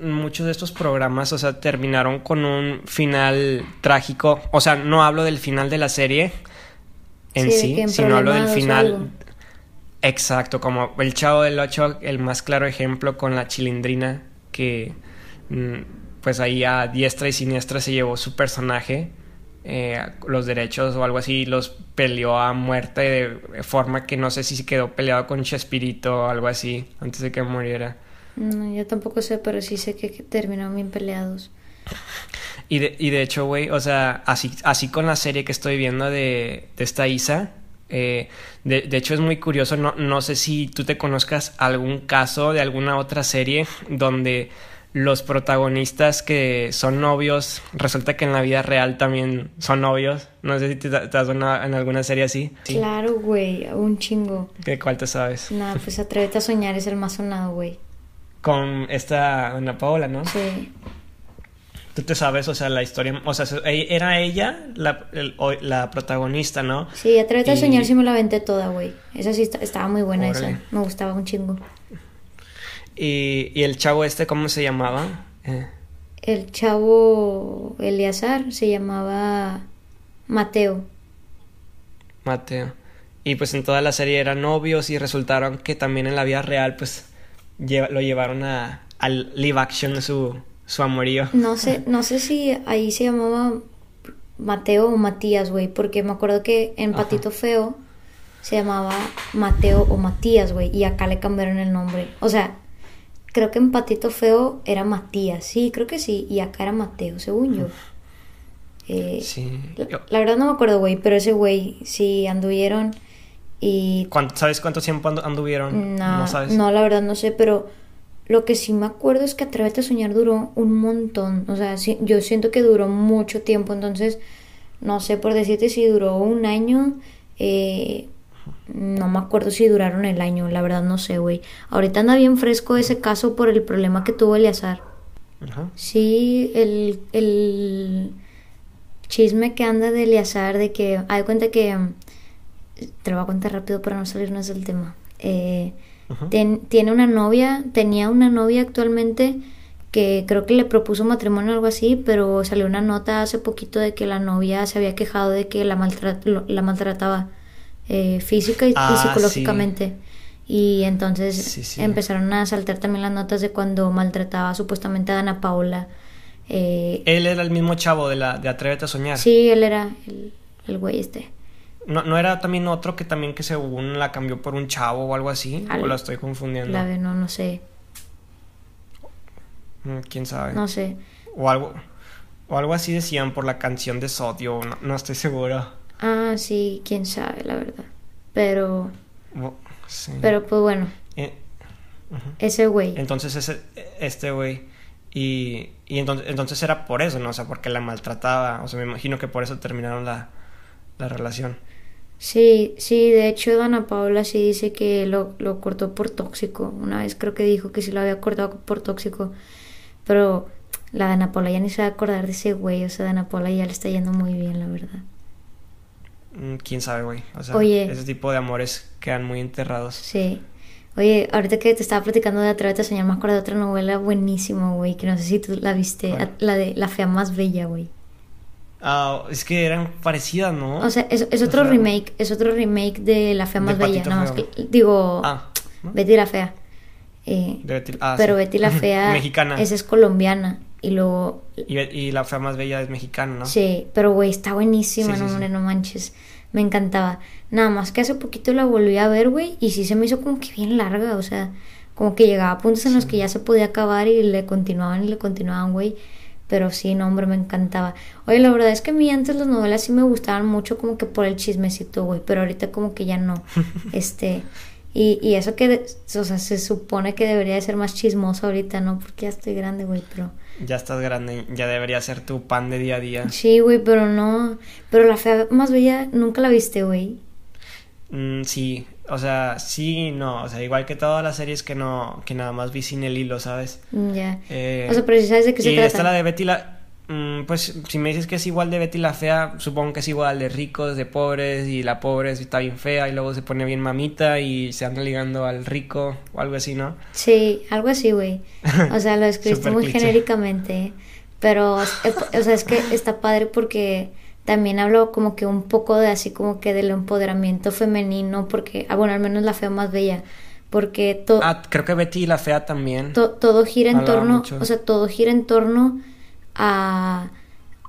muchos de estos programas, o sea, terminaron con un final trágico, o sea, no hablo del final de la serie en sí, sino hablo del final... Exacto, como el Chavo del Ocho, el más claro ejemplo con la chilindrina que mm, pues ahí a diestra y siniestra se llevó su personaje eh, los derechos o algo así, los peleó a muerte de forma que no sé si se quedó peleado con Chespirito o algo así antes de que muriera. No, yo tampoco sé, pero sí sé que terminaron bien peleados. Y de, y de hecho, güey, o sea, así, así con la serie que estoy viendo de, de esta Isa, eh, de, de, hecho es muy curioso, no, no sé si tú te conozcas algún caso de alguna otra serie donde los protagonistas que son novios, resulta que en la vida real también son novios. No sé si te, te has en alguna serie así. Claro, güey, un chingo. ¿Qué cuál te sabes? Nada, pues Atrévete a soñar es el más sonado, güey. Con esta Ana Paola, ¿no? Sí. Tú te sabes, o sea, la historia, o sea, e, era ella la, la protagonista, ¿no? Sí, Atrévete a soñar sí me la aventé toda, güey. Esa sí estaba muy buena, esa. Me gustaba un chingo. Y, y el chavo este, ¿cómo se llamaba? Eh. El chavo Eleazar se llamaba Mateo. Mateo. Y pues en toda la serie eran novios y resultaron que también en la vida real pues lo llevaron a, al live action su, su amorío. No sé, no sé si ahí se llamaba Mateo o Matías, güey, porque me acuerdo que en Patito Feo se llamaba Mateo o Matías, güey, y acá le cambiaron el nombre. O sea, Creo que en Patito Feo era Matías, sí, creo que sí, y acá era Mateo, según yo. Eh, sí. La, verdad no me acuerdo, güey, pero ese güey sí anduvieron y... ¿Sabes cuánto tiempo anduvieron? No, sabes. No, la verdad no sé, pero lo que sí me acuerdo es que Atrévete a Soñar duró un montón. O sea, yo siento que duró mucho tiempo, entonces no sé por decirte si duró un año. Eh, no me acuerdo si duraron el año, la verdad no sé, güey. Ahorita anda bien fresco ese caso por el problema que tuvo Eleazar. Ajá. Sí, el, el chisme que anda de Eleazar, de que, hay cuenta que, te lo voy a contar rápido para no salirnos del tema. Eh, tiene una novia, tenía una novia actualmente que creo que le propuso matrimonio o algo así, pero salió una nota hace poquito de que la novia se había quejado de que la, la maltrataba eh, física y, ah, psicológicamente. Y entonces empezaron a saltar también las notas de cuando maltrataba supuestamente a Ana Paula. Eh, él era el mismo chavo de la de Atrévete a Soñar. Sí, él era el, el güey este. ¿No, ¿No era también otro que también que según la cambió por un chavo o algo así? ¿O lo estoy confundiendo? La no, no sé. Mm, ¿Quién sabe? No sé. O algo, o algo así decían por la canción de Sodio, no, no estoy seguro. Ah, sí, quién sabe, la verdad. Pero. Pero pues bueno. Eh, ese güey. Entonces, ese, este güey. Y, y entonces, entonces era por eso, ¿no? O sea, porque la maltrataba. O sea, me imagino que por eso terminaron la, la relación. Sí, sí, de hecho, Dana Paula sí dice que lo, lo cortó por tóxico. Una vez creo que dijo que sí lo había cortado por tóxico. Pero la Dana Paula ya ni se va a acordar de ese güey. O sea, Dana Paula ya le está yendo muy bien, la verdad. Mm, quién sabe, güey. O sea, ese tipo de amores quedan muy enterrados. Sí. Oye, ahorita que te estaba platicando de Atrévete a soñar, me acuerdo de otra novela buenísima, güey, que no sé si tú la viste, la de La fea más bella, güey. Ah, es que eran parecidas, ¿no? O sea, es, es otro remake, es otro remake de La fea más bella, nada más que, digo, ah, Betty la fea. Eh, ah, pero Betty la <laughs> fea mexicana. Esa es colombiana y luego... Y, la fea más bella es mexicana, ¿no? Sí, pero güey, está buenísima, no, hombre, no manches. me encantaba. Nada más que hace poquito la volví a ver, güey, y sí se me hizo como que bien larga, o sea, como que llegaba a puntos en los que ya se podía acabar y le continuaban y le continuaban, güey. Pero sí, no, hombre, me encantaba. Oye, la verdad es que a mí antes las novelas sí me gustaban mucho como que por el chismecito, güey, pero ahorita como que ya no. <laughs> este, y, y eso que, o sea, se supone que debería de ser más chismoso ahorita, ¿no? Porque ya estoy grande, güey, pero... Ya estás grande, ya debería ser tu pan de día a día. Sí, güey, pero no. Pero la fea más bella, nunca la viste, güey. Mm, sí, o sea, sí, no, o sea, igual que todas las series que no, que nada más vi sin el hilo, ¿sabes? Ya. Eh, o sea, pero si sabes de qué se y trata. esta la de Betty la... Mm, pues si me dices que es igual de Betty la fea, supongo que es igual de ricos, de pobres, y la pobre está bien fea y luego se pone bien mamita y se anda ligando al rico o algo así, ¿no? Sí, algo así, güey. O sea, lo <laughs> escribiste muy genéricamente, pero, o sea, es que está padre porque también hablo como que un poco de así como que del empoderamiento femenino, porque, ah, bueno, al menos la fea más bella, porque todo... Ah, creo que Betty y la fea también. todo gira en torno, o sea, todo gira en torno a,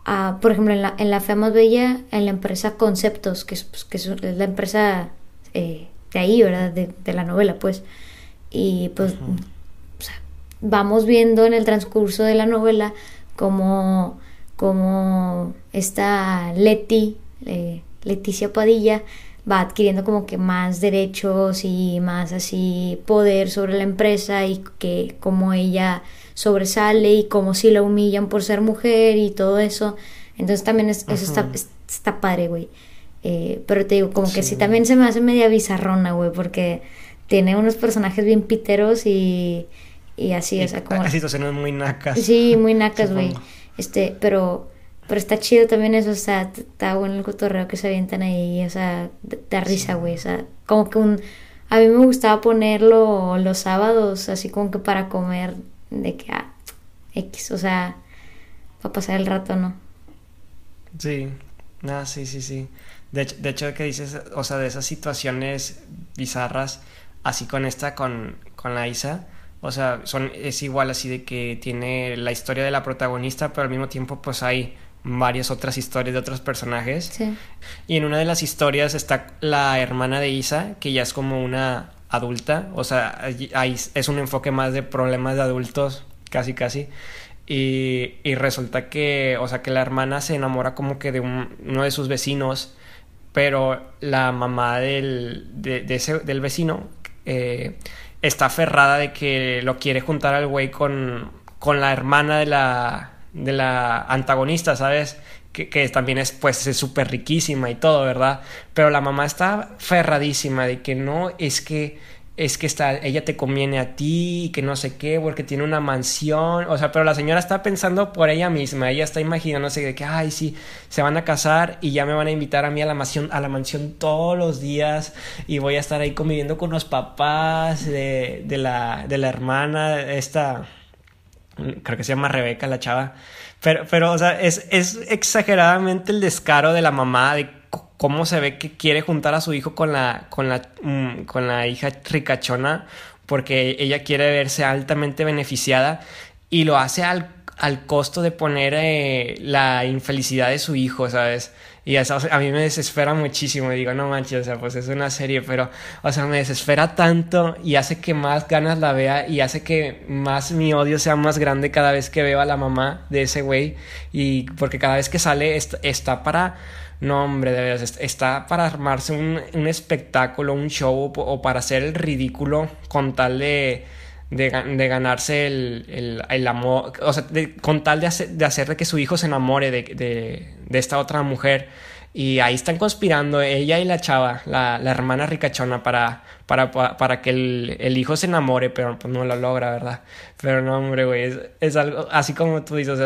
a por ejemplo, en la, en la bella, en la empresa Conceptos, que es, pues, que es la empresa eh, de ahí, ¿verdad? De, de, la novela, pues. Y pues, o sea, vamos viendo en el transcurso de la novela como como esta Leti, eh, Leticia Padilla, va adquiriendo como que más derechos y más así poder sobre la empresa y que como ella sobresale y como si la humillan por ser mujer y todo eso. Entonces también eso está, está padre, güey. Eh, pero te digo, como que sí también se me hace media bizarrona, güey, porque tiene unos personajes bien piteros y, y así, o sea, como... situaciones muy nacas. Sí, muy nacas, güey. Este, pero, pero está chido también eso, o sea, está bueno el cotorreo que se avientan ahí, o sea, da risa, güey, o sea, como que un... A mí me gustaba ponerlo los sábados, así como que para comer, de que, ah, X, o sea, para pasar el rato, ¿no? Sí, nada, sí, sí, sí. De hecho, de hecho, que dices, o sea, de esas situaciones bizarras, así con esta, con, con la Isa, o sea, son, es igual así de que tiene la historia de la protagonista, pero al mismo tiempo pues hay varias otras historias de otros personajes. Sí. Y en una de las historias está la hermana de Isa, que ya es como una adulta, o sea, es un enfoque más de problemas de adultos, casi casi. Y, y resulta que, o sea, que la hermana se enamora como que de uno de sus vecinos, pero la mamá del, del vecino eh, está aferrada de que lo quiere juntar al güey con, con la hermana de la, de la antagonista, ¿sabes? Que, también es pues es súper riquísima y todo, ¿verdad? Pero la mamá está ferradísima de que no, es que es que está, ella te conviene a ti, y que no sé qué, porque tiene una mansión, o sea, pero la señora está pensando por ella misma, ella está imaginándose de que, ay, sí, se van a casar y ya me van a invitar a mí a la mansión, a la mansión todos los días y voy a estar ahí conviviendo con los papás de, de la, de la hermana, esta, creo que se llama Rebeca, la chava, pero, pero, o sea, es, es exageradamente el descaro de la mamá de cómo se ve que quiere juntar a su hijo con la, con la, mm, con la hija ricachona porque ella quiere verse altamente beneficiada y lo hace al, al costo de poner eh, la infelicidad de su hijo, ¿sabes? Y eso a mí me desespera muchísimo. Digo, no manches, o sea, pues es una serie, pero, o sea, me desespera tanto y hace que más ganas la vea y hace que más mi odio sea más grande cada vez que veo a la mamá de ese güey. Y porque cada vez que sale está para no, hombre, de verdad, está para armarse un, un espectáculo, un show o, para hacer el ridículo con tal de, de, ganarse el, el, el, amor, o sea, con tal de, hacer, de hacer que su hijo se enamore de, de, de esta otra mujer. Y ahí están conspirando ella y la chava, la, la hermana ricachona, para, para, para que el, el, hijo se enamore, pero pues no lo logra, ¿verdad? Pero no, hombre, güey, es, es, algo así como tú dices,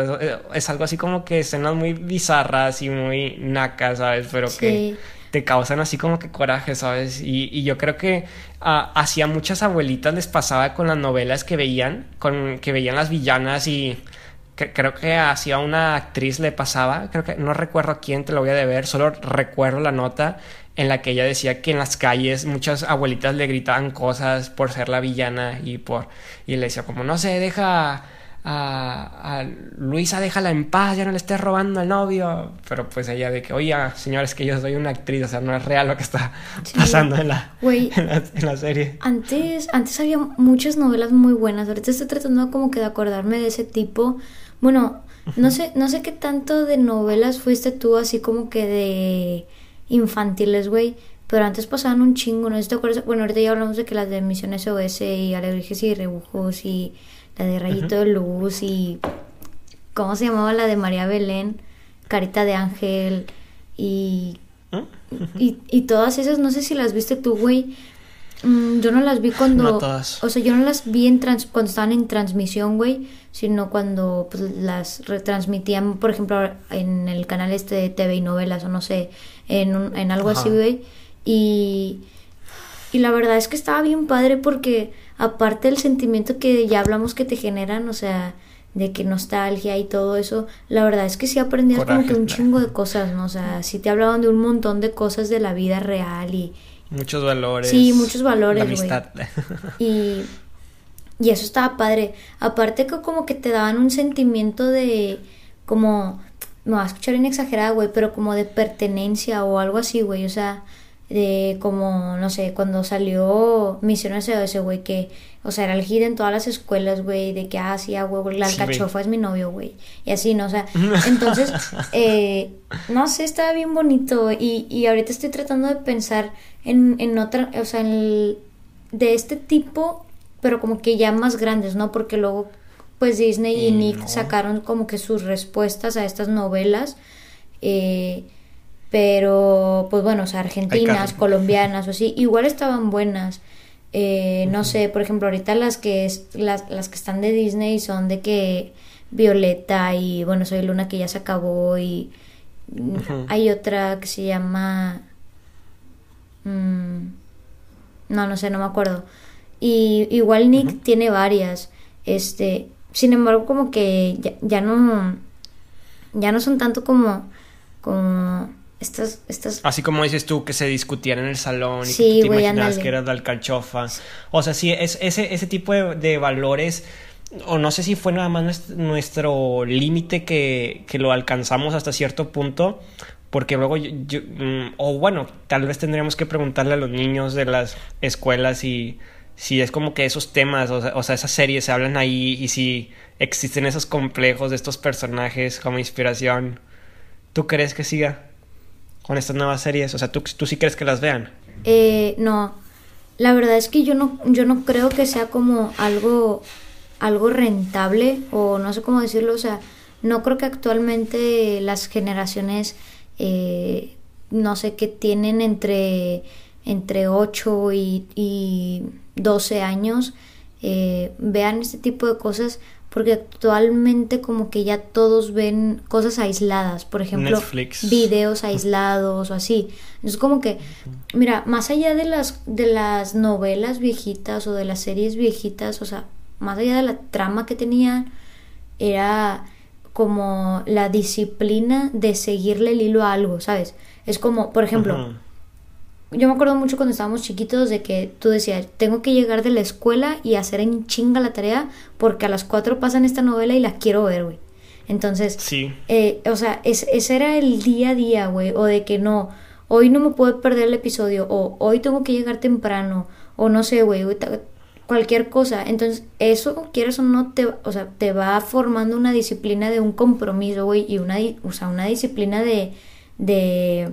es, algo así como que escenas muy bizarras y muy nacas, ¿sabes? Pero que te causan así como que coraje, ¿sabes? Y, y yo creo que uh, hacia muchas abuelitas les pasaba con las novelas que veían, con que veían las villanas y creo que hacía una actriz le pasaba, creo que no recuerdo a quién te lo voy a deber, solo recuerdo la nota en la que ella decía que en las calles muchas abuelitas le gritaban cosas por ser la villana y por y le decía como no sé, deja a, Luisa, déjala en paz, ya no le estés robando al novio. Pero pues ella de que, oye, señores, que yo soy una actriz, o sea, no es real lo que está pasando en la, en la, serie. Antes, antes había muchas novelas muy buenas, ahorita estoy tratando como que de acordarme de ese tipo. Bueno, no sé, no sé qué tanto de novelas fuiste tú, así como que de infantiles, güey. Pero antes pasaban un chingo, ¿no? ¿Te acuerdas? Bueno, ahorita ya hablamos de que las de Misiones OS y Alebrijes y Rebujos y la de Rayito de Luz y... ¿Cómo se llamaba la de María Belén? Carita de Ángel y... ¿Ah? Y, y todas esas, no sé si las viste tú, güey. Mm, yo no las vi cuando... No todas. O sea, yo no las vi en trans, cuando estaban en transmisión, güey, sino cuando pues, las retransmitían, por ejemplo, en el canal este de TV y novelas o no sé, en, en algo así, güey. Y, y la verdad es que estaba bien padre porque aparte del sentimiento que ya hablamos que te generan, o sea, de que nostalgia y todo eso, la verdad es que sí aprendías como que un chingo de cosas, ¿no? O sea, sí te hablaban de un montón de cosas de la vida real y... Muchos valores. Sí, muchos valores, güey. Y, y eso estaba padre. Aparte que como que te daban un sentimiento de como... Me va a escuchar inexagerada, güey, pero como de pertenencia o algo así, güey. O sea, de como, no sé, cuando salió Misiones ese güey, que, o sea, era el hit en todas las escuelas, güey, de que, ah, sí, ah, güey, la alcachofa es mi novio, güey, y así, ¿no? O sea, <laughs> entonces, eh, no sé, estaba bien bonito, y, y ahorita estoy tratando de pensar en, en otra, o sea, en de este tipo, pero como que ya más grandes, ¿no? Porque luego, pues Disney y, Nick sacaron como que sus respuestas a estas novelas, eh, pero, pues bueno, o sea, argentinas, colombianas o así, <laughs> igual estaban buenas. Eh, no sé, por ejemplo, ahorita las que, las, las que están de Disney son de que Violeta y, bueno, Soy Luna que ya se acabó y hay otra que se llama... Mm, no, no sé, no me acuerdo. Y igual Nick tiene varias. Este, sin embargo, como que ya, ya no ya no son tanto como como estas, estas... Así como dices tú, que se discutían en el salón y que tú te imaginabas que era la alcachofa. O sea, sí, es, ese, ese tipo de, valores, o no sé si fue nada más nuestro, límite que, que, lo alcanzamos hasta cierto punto, porque luego yo, mm, o bueno, tal vez tendríamos que preguntarle a los niños de las escuelas si, si es como que esos temas, o sea, o sea, esas series se hablan ahí y si existen esos complejos de estos personajes como inspiración. ¿Tú crees que siga? Con estas nuevas series? O sea, ¿tú, tú sí crees que las vean? Eh, no, la verdad es que yo no, yo no creo que sea como algo, algo rentable o no sé cómo decirlo, o sea, no creo que actualmente las generaciones, eh, no sé, que tienen entre, entre 8 y, y 12 años, eh, vean este tipo de cosas porque actualmente como que ya todos ven cosas aisladas, por ejemplo, videos aislados o así. Es como que, mira, más allá de las de las novelas viejitas o de las series viejitas, o sea, más allá de la trama que tenían, era como la disciplina de seguirle el hilo a algo, ¿sabes? Es como, por ejemplo, yo me acuerdo mucho cuando estábamos chiquitos de que tú decías, tengo que llegar de la escuela y hacer en chinga la tarea porque a las cuatro pasan esta novela y la quiero ver, güey. Entonces, sí. Eh, o sea, ese era el día a día, güey, o de que no, hoy no me puedo perder el episodio, o hoy tengo que llegar temprano, o no sé, güey, cualquier cosa. Entonces, eso, quieres o no, te, o sea, te va formando una disciplina de un compromiso, güey, y una, o sea, una disciplina de, de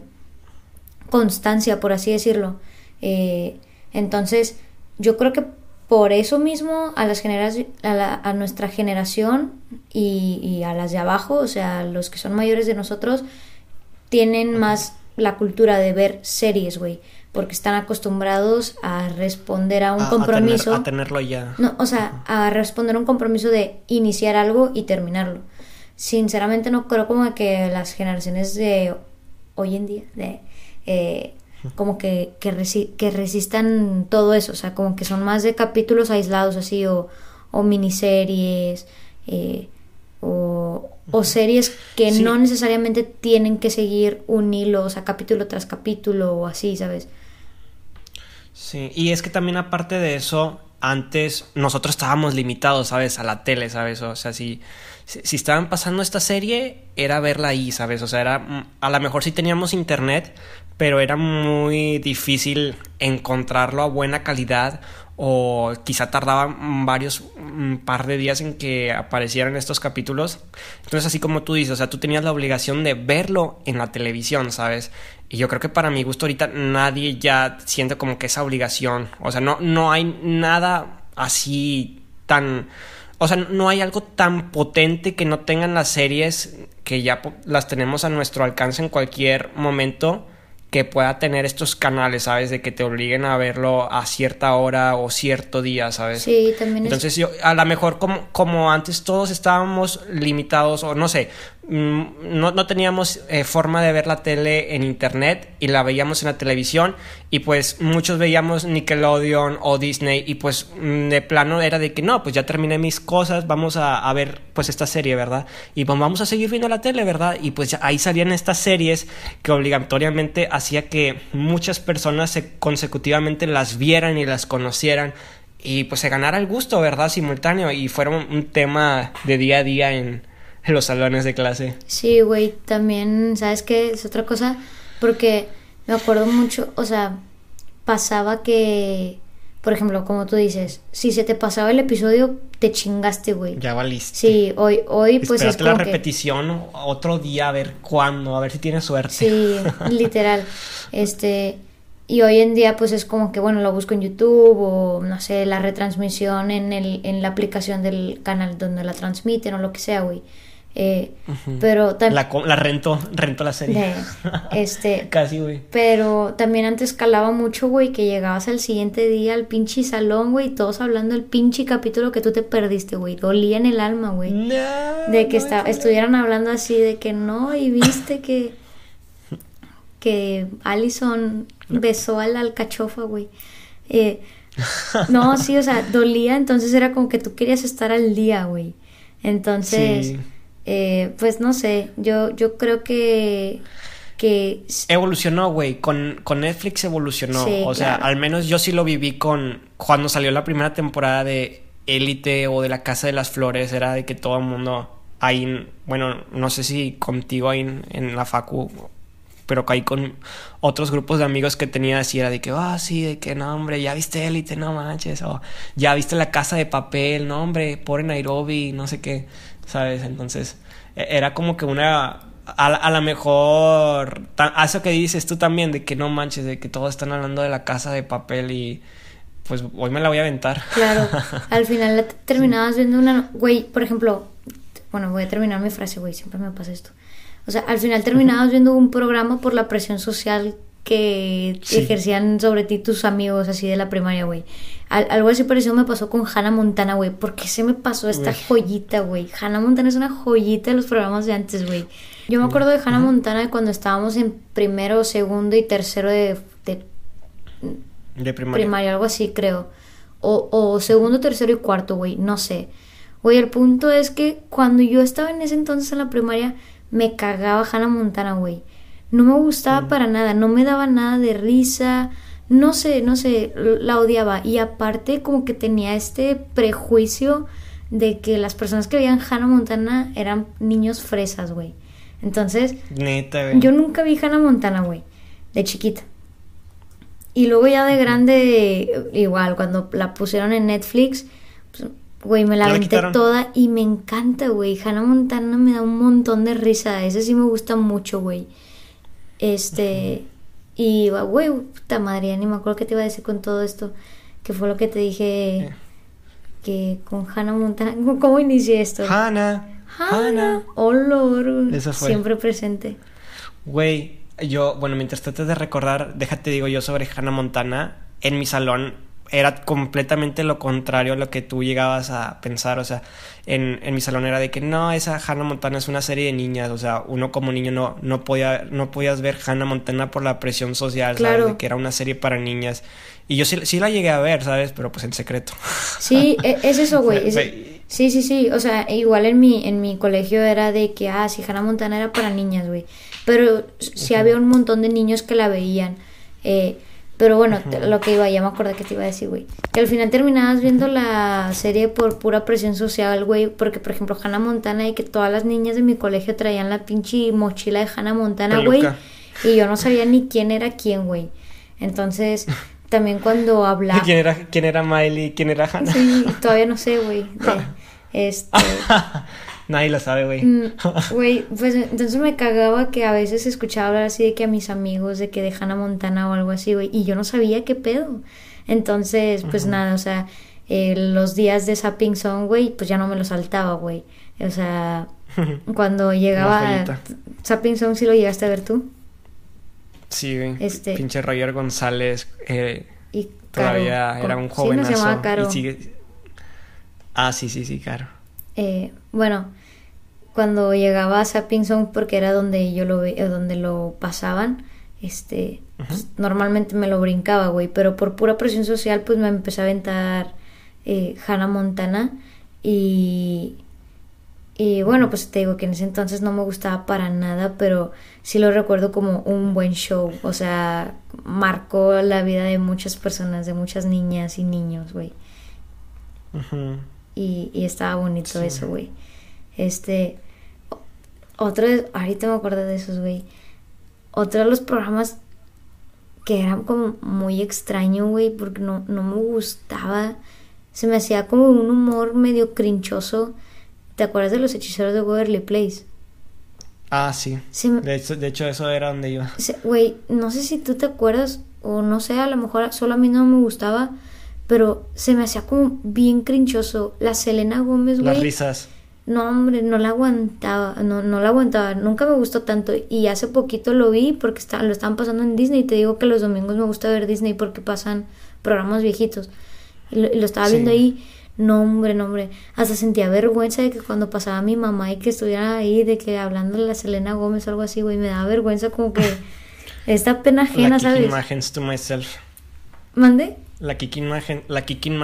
constancia, por así decirlo. Eh, entonces, yo creo que por eso mismo a las a, a, nuestra generación y, a las de abajo, o sea, los que son mayores de nosotros, tienen más la cultura de ver series, güey, porque están acostumbrados a responder a un compromiso. A, tenerlo ya. No, o sea, a responder a un compromiso de iniciar algo y terminarlo. Sinceramente no creo como que las generaciones de hoy en día, de eh, como que, que, resistan todo eso, o sea, como que son más de capítulos aislados así o, o miniseries eh, o, o, series que no necesariamente tienen que seguir un hilo, o sea, capítulo tras capítulo o así, ¿sabes? Sí, y es que también aparte de eso, antes nosotros estábamos limitados, ¿sabes? A la tele, ¿sabes? O sea, si, si, estaban pasando esta serie, era verla ahí, ¿sabes? O sea, era, a lo mejor sí teníamos internet, pero era muy difícil encontrarlo a buena calidad o quizá tardaba varios un par de días en que aparecieran estos capítulos. Entonces, así como tú dices, o sea, tú tenías la obligación de verlo en la televisión, ¿sabes? Y yo creo que para mi gusto ahorita nadie ya siente como que esa obligación, o sea, no, no hay nada así tan... O sea, no hay algo tan potente que no tengan las series que ya las tenemos a nuestro alcance en cualquier momento que pueda tener estos canales, ¿sabes? De que te obliguen a verlo a cierta hora o cierto día, ¿sabes? Sí, también. Entonces yo, a lo mejor como, como antes todos estábamos limitados o no sé, no, no teníamos eh, forma de ver la tele en internet y la veíamos en la televisión y pues muchos veíamos Nickelodeon o Disney y pues mm, de plano era de que no, pues ya terminé mis cosas, vamos a, ver pues esta serie, ¿verdad? Y pues vamos a seguir viendo la tele, ¿verdad? Y pues ahí salían estas series que obligatoriamente hacía que muchas personas se, consecutivamente las vieran y las conocieran y pues se ganara el gusto, ¿verdad? Simultáneo y fuera un tema de día a día en en <laughs> los salones de clase. Sí, güey, también, ¿sabes qué? Es otra cosa, porque me acuerdo mucho, o sea, pasaba que, por ejemplo, como tú dices, si se te pasaba el episodio, te chingaste, güey. Ya valiste. Sí, hoy, hoy pues es como la repetición otro día a ver cuándo, a ver si tienes suerte. Sí, <laughs> literal. Este, y hoy en día pues es como que, bueno, lo busco en YouTube o, no sé, la retransmisión en, el, en la aplicación del canal donde la transmiten o lo que sea, güey. Eh, pero la, la rento, rento la serie. este, <laughs> Casi, güey. Pero también antes calaba mucho, güey, que llegabas al siguiente día al pinche salón, güey, todos hablando del pinche capítulo que tú te perdiste, güey. Dolía en el alma, güey. de que estuvieran hablando así, de que no, y viste que que Allison besó a la alcachofa, güey. Eh, no, sí, o sea, dolía, entonces era como que tú querías estar al día, güey. Entonces, eh, pues no sé, yo, yo creo que... que... Evolucionó, güey, con, con Netflix evolucionó. o sea, al menos yo sí lo viví con... Cuando salió la primera temporada de Élite o de La Casa de las Flores, era de que todo el mundo ahí, bueno, no sé si contigo ahí en, la facu pero caí con otros grupos de amigos que tenía así, era de que, ah, sí, de que, no, hombre, ya viste Élite, no manches, o ya viste la casa de papel, no, hombre, por Nairobi, no sé qué. ¿Sabes? Entonces, e, era como que una... A, a lo mejor, a eso que dices tú también, de que no manches, de que todos están hablando de la casa de papel y pues hoy me la voy a aventar. Claro, <laughs> al final terminabas viendo una, güey, por ejemplo, bueno, voy a terminar mi frase, güey, siempre me pasa esto. O sea, al final terminabas viendo un programa por la presión social que ejercían sobre ti tus amigos así de la primaria, güey. algo así parecido me pasó con Hannah Montana, güey. ¿Por qué se me pasó esta joyita, güey? Hannah Montana es una joyita de los programas de antes, güey. Yo me acuerdo de Hannah Montana cuando estábamos en primero, segundo y tercero de... De, primaria. Primaria, algo así, creo. O, o segundo, tercero y cuarto, güey. No sé. Güey, el punto es que cuando yo estaba en ese entonces en la primaria, me cagaba Hannah Montana, güey no me gustaba para nada, no me daba nada de risa, no sé, no sé, la odiaba. Y aparte como que tenía este prejuicio de que las personas que veían Hannah Montana eran niños fresas, güey. Entonces, Neta, yo nunca vi Hannah Montana, güey, de chiquita. Y luego ya de grande, igual, cuando la pusieron en Netflix, pues, güey, me la aventé toda y me encanta, güey. Hannah Montana me da un montón de risa. Ese sí me gusta mucho, güey. Este, y, güey, puta madre, ni me acuerdo qué te iba a decir con todo esto, que fue lo que te dije que con Hannah Montana, <laughs> ¿cómo inicié esto? Hannah. Hannah. Olor. Fue. Siempre presente. Güey, yo, bueno, mientras trates de recordar, déjate digo yo sobre Hannah Montana, en mi salón era completamente lo contrario a lo que tú llegabas a pensar. O sea, en, en mi salón era de que no, esa Hannah Montana es una serie de niñas. O sea, uno como niño no, no, podía, no podías ver Hannah Montana por la presión social, ¿sabes? De que era una serie para niñas. Y yo sí, sí, la llegué a ver, ¿sabes? Pero pues en secreto. Sí, e, es eso, güey. sí, sí, sí. O sea, igual en mi, en mi colegio era de que, ah, sí, Hannah Montana era para niñas, güey. Pero sí había un montón de niños que la veían. Eh, Pero bueno, lo que iba, ya me acordé que te iba a decir, güey. Que al final terminabas viendo la serie por pura presión social, güey. Porque, por ejemplo, Hannah Montana y que todas las niñas de mi colegio traían la pinche mochila de Hannah Montana, güey. Y yo no sabía ni quién era quién, güey. Entonces, <laughs> también cuando hablaba... ¿Quién era, quién era Miley? ¿Quién era Hannah? Sí, todavía no sé, güey. <laughs> Este... <laughs> Nadie lo sabe, güey. Mm, <laughs> güey, pues entonces me cagaba que a veces escuchaba hablar así de que a mis amigos de que de Hannah Montana o algo así, güey, y yo no sabía qué pedo. Entonces, pues nada, o sea, eh, los días de Sapping Song, güey, pues ya no me lo saltaba, güey. O sea, <laughs> cuando llegaba Sapping Song, ¿sí lo llegaste a ver tú? Sí, güey. Este, Pinche Roger González. Eh, y todavía era un jovenazo. Sí, no se llamaba Caro. Y sigue... Ah, sí, sí, sí, Caro. Eh, bueno, cuando llegaba a Sapping Song, porque era donde yo lo ve, donde lo pasaban, este, pues, normalmente me lo brincaba, güey, pero por pura presión social, pues me empecé a aventar eh, Hannah Montana y y bueno, pues te digo que en ese entonces no me gustaba para nada, pero sí lo recuerdo como un buen show. O sea, marcó la vida de muchas personas, de muchas niñas y niños, güey. y, y, estaba bonito eso, güey. Este. Otro, ahorita me acuerdo de esos, güey. Otro de los programas que eran como muy extraño, güey, porque no, no me gustaba. Se me hacía como un humor medio crinchoso. ¿Te acuerdas de los hechiceros de Waverly Place? Ah, sí. de, hecho, de, hecho, eso era donde iba. Güey, no sé si tú te acuerdas, o no sé, a lo mejor solo a mí no me gustaba, pero se me hacía como bien crinchoso. La Selena Gómez, güey. Las risas. No, hombre, no la aguantaba, no, no la aguantaba, nunca me gustó tanto y hace poquito lo vi porque está, lo estaban pasando en Disney y te digo que los domingos me gusta ver Disney porque pasan programas viejitos y lo, estaba viendo ahí, no hombre, no hombre, hasta sentía vergüenza de que cuando pasaba mi mamá y que estuviera ahí de que hablando de la Selena Gómez o algo así, güey, me daba vergüenza como que <laughs> esta pena ajena, ¿sabes? Imagens to myself. ¿Mande? La kicking la kicking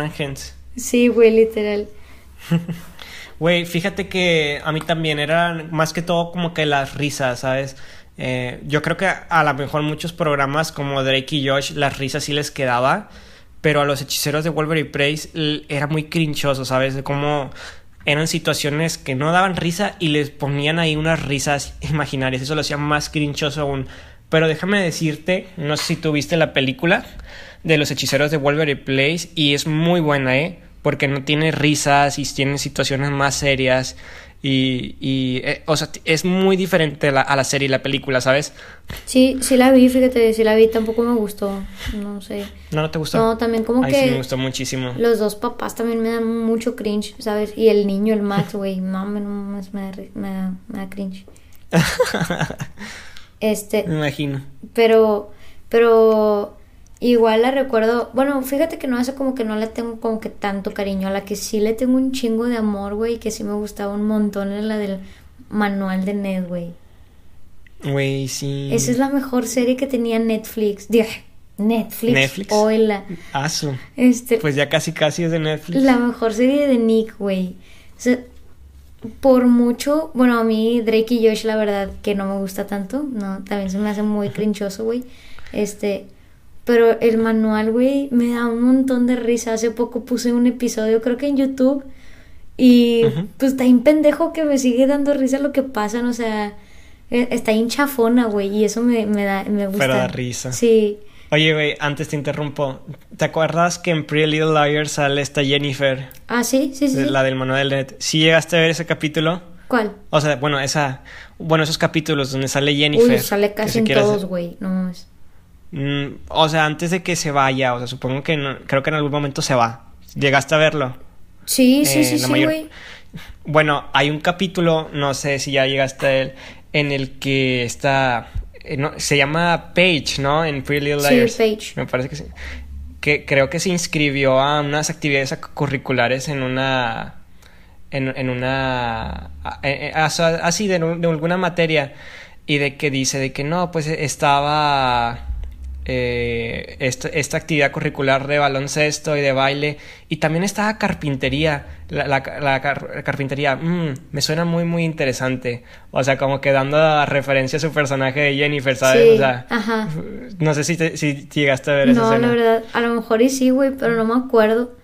Sí, güey, literal. <laughs> Güey, fíjate que a mí también era más que todo como que las risas, ¿sabes? Eh, yo creo que a lo mejor muchos programas como Drake y Josh las risas sí les quedaba, pero a los hechiceros de Wolverine Praise era muy crinchoso, ¿sabes? De cómo eran situaciones que no daban risa y les ponían ahí unas risas imaginarias, eso lo hacía más crinchoso aún. Pero déjame decirte, no sé si tuviste la película de los hechiceros de Wolverine Place y es muy buena, ¿eh? Porque no tiene risas y tiene situaciones más serias y, y eh, o sea, es muy diferente a la, serie y la película, ¿sabes? Sí, sí la vi, fíjate, sí la vi, tampoco me gustó, no sé. ¿No, no te gustó? No, también como que... Sí me gustó muchísimo. Los dos papás también me dan mucho cringe, ¿sabes? Y el niño, el Max, güey, no, me, me, me, da, me da cringe. <laughs> este... Me imagino. Pero, pero Igual la recuerdo, bueno, fíjate que no hace como que no le tengo como que tanto cariño, a la que sí le tengo un chingo de amor, güey, que sí me gustaba un montón, es la del manual de Ned, güey. Güey, sí. Esa es la mejor serie que tenía Netflix. Netflix. Netflix. Hola. Aso. Este, pues ya casi casi es de Netflix. La mejor serie de Nick, güey. O sea, por mucho, bueno, a mí Drake y Josh la verdad que no me gusta tanto, no, también se me hace muy crinchoso, güey. Este, pero el manual, güey, me da un montón de risa. Hace poco puse un episodio, creo que en YouTube. Y pues está un pendejo que me sigue dando risa lo que pasa, o sea, e, está hinchafona, güey, y eso me, me, da, me gusta. Pero da risa. Sí. Oye, güey, antes te interrumpo. ¿Te acuerdas que en Pretty Little Liars sale esta Jennifer? Ah, sí, sí, sí. La del manual de net. ¿Sí llegaste a ver ese capítulo? ¿Cuál? O sea, bueno, esa... Bueno, esos capítulos donde sale Jennifer. Uy, sale casi en todos, güey. No es... Mm, o sea, antes de que se vaya, o sea, supongo que creo que en algún momento se va. ¿Llegaste a verlo? Sí, sí, eh, sí, sí, güey. Bueno, hay un capítulo, no sé si ya llegaste a él, en el que está. Eh, se llama Paige, ¿no? En Pretty Little Liars. Sí, Paige. Me parece que sí. Que creo que se inscribió a unas actividades curriculares en una. En, en una. Así, de, de alguna materia. Y de que dice de que no, pues estaba eh, esta, actividad curricular de baloncesto y de baile. Y también estaba carpintería. La, carpintería, mm, me suena muy, muy interesante. O sea, como que dando referencia a su personaje de Jennifer, ¿sabes? o sea, no sé si, si llegaste a ver no, la verdad, a lo mejor y sí, güey, pero no me acuerdo.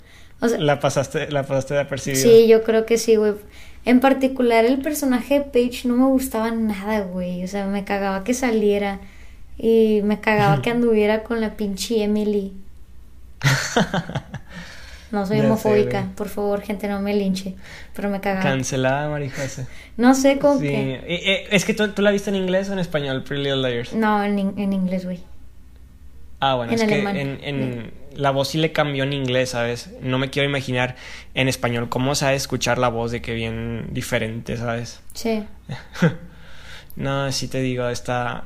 la pasaste, la pasaste de apercibido. Sí, yo creo que sí, güey. En particular, el personaje de Paige no me gustaba nada, güey. O sea, me cagaba que saliera. Y me cagaba que anduviera con la pinche Emily. <laughs> No soy homofóbica, por favor, gente, no me linche. Pero me cagaba. Cancelada, Marijose. No sé cómo sí. que. Eh, es que ¿tú, tú, la viste en inglés o en español, Pretty Little Liars. No, en, en inglés, güey. Ah, bueno, es que en, en la voz sí le cambió en inglés, ¿sabes? No me quiero imaginar en español cómo sabe escuchar la voz de que bien diferente, ¿sabes? Sí. <laughs> no, sí te digo, está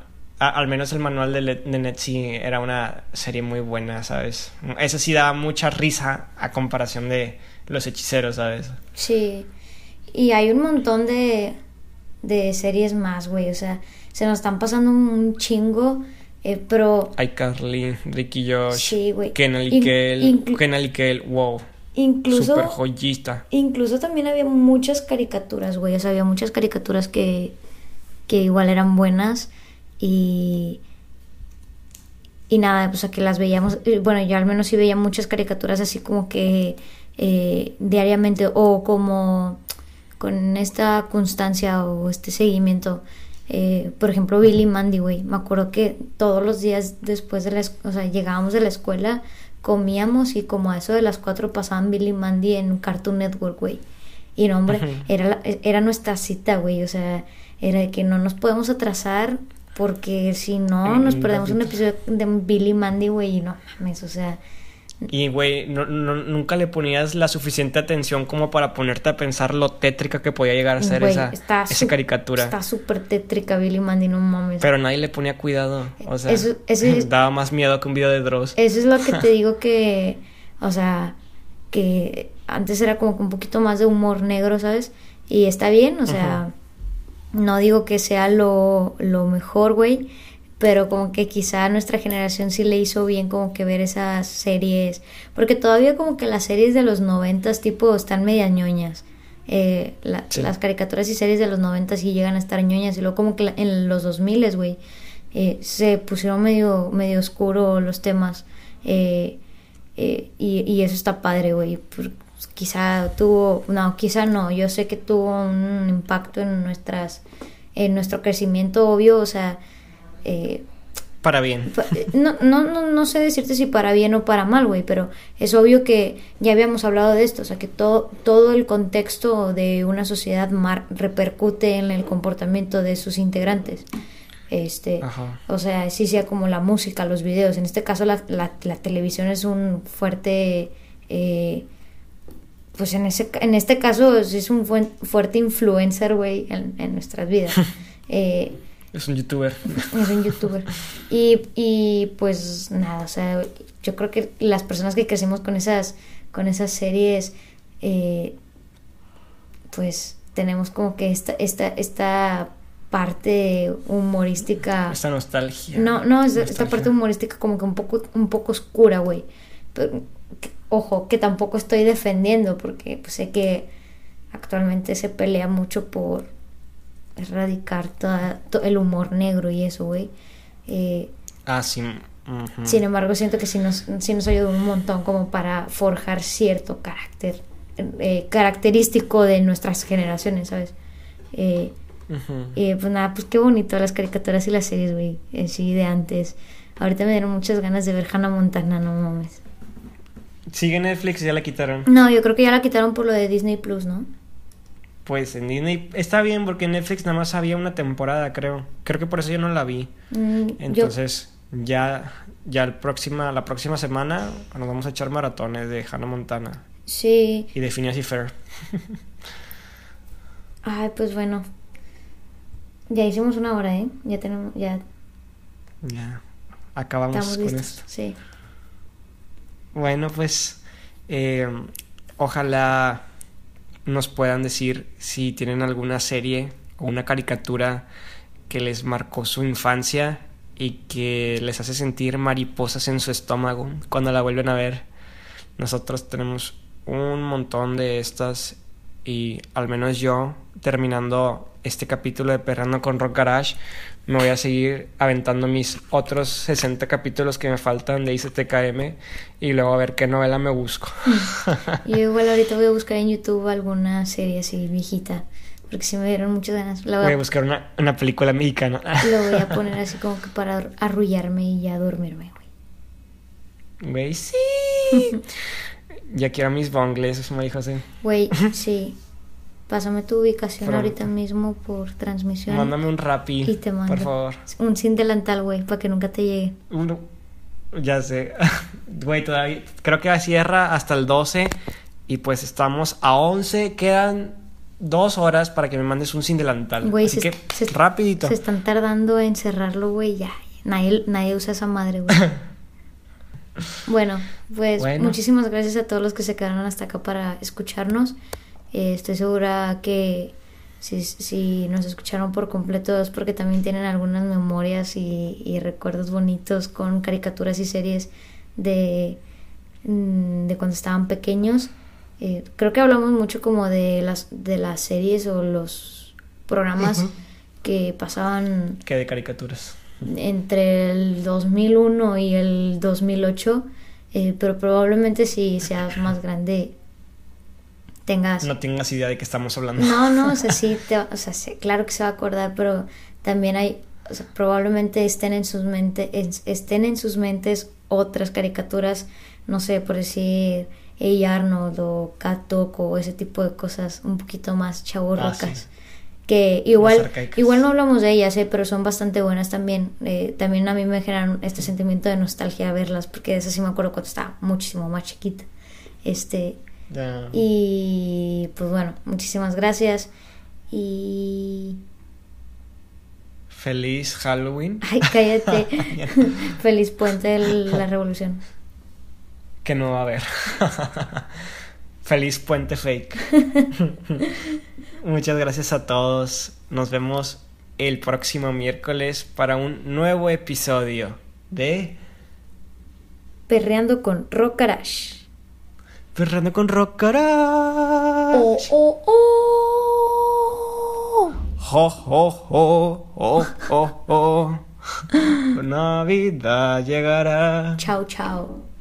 al menos el manual de, de sí era una serie muy buena, ¿sabes? Eso sí daba mucha risa a comparación de los hechiceros, ¿sabes? Sí. Y hay un montón de, de series más, güey. O sea, se nos están pasando un chingo. Eh, pero. Hay Carly, Ricky Josh. Sí, güey. Kenal y wow. Incluso. Super joyista. Incluso también había muchas caricaturas, güey. O sea, había muchas caricaturas que. que igual eran buenas. Y, y nada, pues a que las veíamos, eh, bueno, yo al menos sí veía muchas caricaturas así como que eh, diariamente o como con esta constancia o este seguimiento. Eh, por ejemplo, Billy Mandy, güey. Me acuerdo que todos los días después de la o sea, llegábamos de la escuela, comíamos y como a eso de las cuatro pasaban Billy Mandy en Cartoon Network, güey. Y no, hombre, era, era nuestra cita, güey. O sea, era de que no nos podemos atrasar porque si no, nos perdemos un episodio de Billy Mandy, güey, y no mames, o sea. Y, güey, no, nunca le ponías la suficiente atención como para ponerte a pensar lo tétrica que podía llegar a ser esa, esa caricatura. Está súper tétrica Billy Mandy, no mames. Pero nadie le ponía cuidado. O sea, <laughs> daba más miedo que un video de Dross. Eso es lo que te <laughs> digo que, o sea, que antes era como que un poquito más de humor negro, ¿sabes? Y está bien, o sea. No digo que sea lo, lo mejor, güey, pero como que quizá a nuestra generación sí le hizo bien como que ver esas series, porque todavía como que las series de los noventas tipo están media ñoñas. Eh, las caricaturas y series de los noventas sí llegan a estar ñoñas y luego como que en los dos miles, güey, eh, se pusieron medio, medio oscuro los temas. Eh, y, y, eso está padre, güey quizá tuvo, no, quizá no, yo sé que tuvo un impacto en nuestras, en nuestro crecimiento obvio, o sea, eh, para bien. Eh, no, no, no, no sé decirte si para bien o para mal, güey, pero es obvio que ya habíamos hablado de esto, o sea, que todo, todo el contexto de una sociedad mar repercute en el comportamiento de sus integrantes. Este, o sea, sí sea como la música, los videos. En este caso, la, la, la televisión es un fuerte eh, pues en, ese, en este caso es un fuerte influencer, güey, en, nuestras vidas. <laughs> Eh, es un youtuber. Es un youtuber. Y, y pues nada, o sea, yo creo que las personas que crecimos con esas, con esas series, eh, pues tenemos como que esta, esta, esta parte humorística. Esta nostalgia. No, no, esta parte humorística como que un poco, un poco oscura, güey ojo, que tampoco estoy defendiendo porque pues, sé que actualmente se pelea mucho por erradicar todo el humor negro y eso, güey. Eh, ah, sí. Sin embargo, siento que sí nos, sí nos ayudó un montón como para forjar cierto carácter eh, característico de nuestras generaciones, ¿sabes? Eh, pues nada, pues qué bonito las caricaturas y las series, güey, sí, de antes. Ahorita me dieron muchas ganas de ver Hannah Montana, no mames. ¿Sigue Netflix ya la quitaron? No, yo creo que ya la quitaron por lo de Disney Plus, ¿no? Pues en Disney está bien porque en Netflix nada más había una temporada, creo. Creo que por eso yo no la vi. Mm, Entonces, ya ya el próxima, la próxima semana nos vamos a echar maratones de Hannah Montana. Sí. Y de Phineas y Fer. <laughs> Ay, pues bueno. Ya hicimos una hora, ¿eh? Ya tenemos ya Ya. Acabamos con esto. Sí. Bueno, pues eh, ojalá nos puedan decir si tienen alguna serie o una caricatura que les marcó su infancia y que les hace sentir mariposas en su estómago cuando la vuelven a ver. Nosotros tenemos un montón de estas y al menos yo terminando este capítulo de Perrando con Rock Garage me voy a seguir aventando mis otros 60 capítulos que me faltan de ICTKM y luego a ver qué novela me busco. <laughs> Yo igual ahorita voy a buscar en YouTube alguna serie así viejita porque si me dieron muchas ganas. voy, a, buscar una, una, película mexicana. Lo voy a poner <laughs> así como que para arrullarme y ya dormirme, güey. Güey, sí. <laughs> ya quiero mis bongles, eso me dijo así. Güey, sí. Pásame tu ubicación ahorita mismo por transmisión. Mándame un rapi. Y te mando. Por favor. Un sin delantal, güey, para que nunca te llegue. Uno. Ya sé. <laughs> Güey, todavía. Creo que cierra hasta el 12. Y pues estamos a 11. Quedan dos horas para que me mandes un sin delantal. Güey, Así que, rapidito. Se están tardando en cerrarlo, güey. Ya. Nadie, nadie usa esa madre, güey. <laughs> bueno, pues muchísimas gracias a todos los que se quedaron hasta acá para escucharnos. Eh, estoy segura que si, si, nos escucharon por completo es porque también tienen algunas memorias y, recuerdos bonitos con caricaturas y series de, mm, de cuando estaban pequeños. Eh, creo que hablamos mucho como de las, de las series o los programas que pasaban... Que de caricaturas. Entre el 2001 y el 2008, eh, pero probablemente si seas más grande tengas... No tengas idea de qué estamos hablando. No, no, o sea, sí, <laughs> o sea, claro que se va a acordar, pero también hay, o sea, probablemente estén en sus mentes, estén en sus mentes otras caricaturas, no sé, por decir, Hey Arnold o Cat o ese tipo de cosas un poquito más chaburrocas. Ah, que igual igual no hablamos de ellas eh, pero son bastante buenas también eh, también a mí me generan este sentimiento de nostalgia verlas porque de esas sí me acuerdo cuando estaba muchísimo más chiquita este y pues bueno, muchísimas gracias. Y. Feliz Halloween. Ay, cállate. <laughs> Feliz puente de la revolución. Que no va a haber. <laughs> Feliz puente fake. <laughs> Muchas gracias a todos. Nos vemos el próximo miércoles para un nuevo episodio de Perreando con Rock Garage. Ferrando con Rock Garage. Oh, oh, oh. Ho, ho, ho, ho, ho, ho. Navidad llegará. Chao, chao.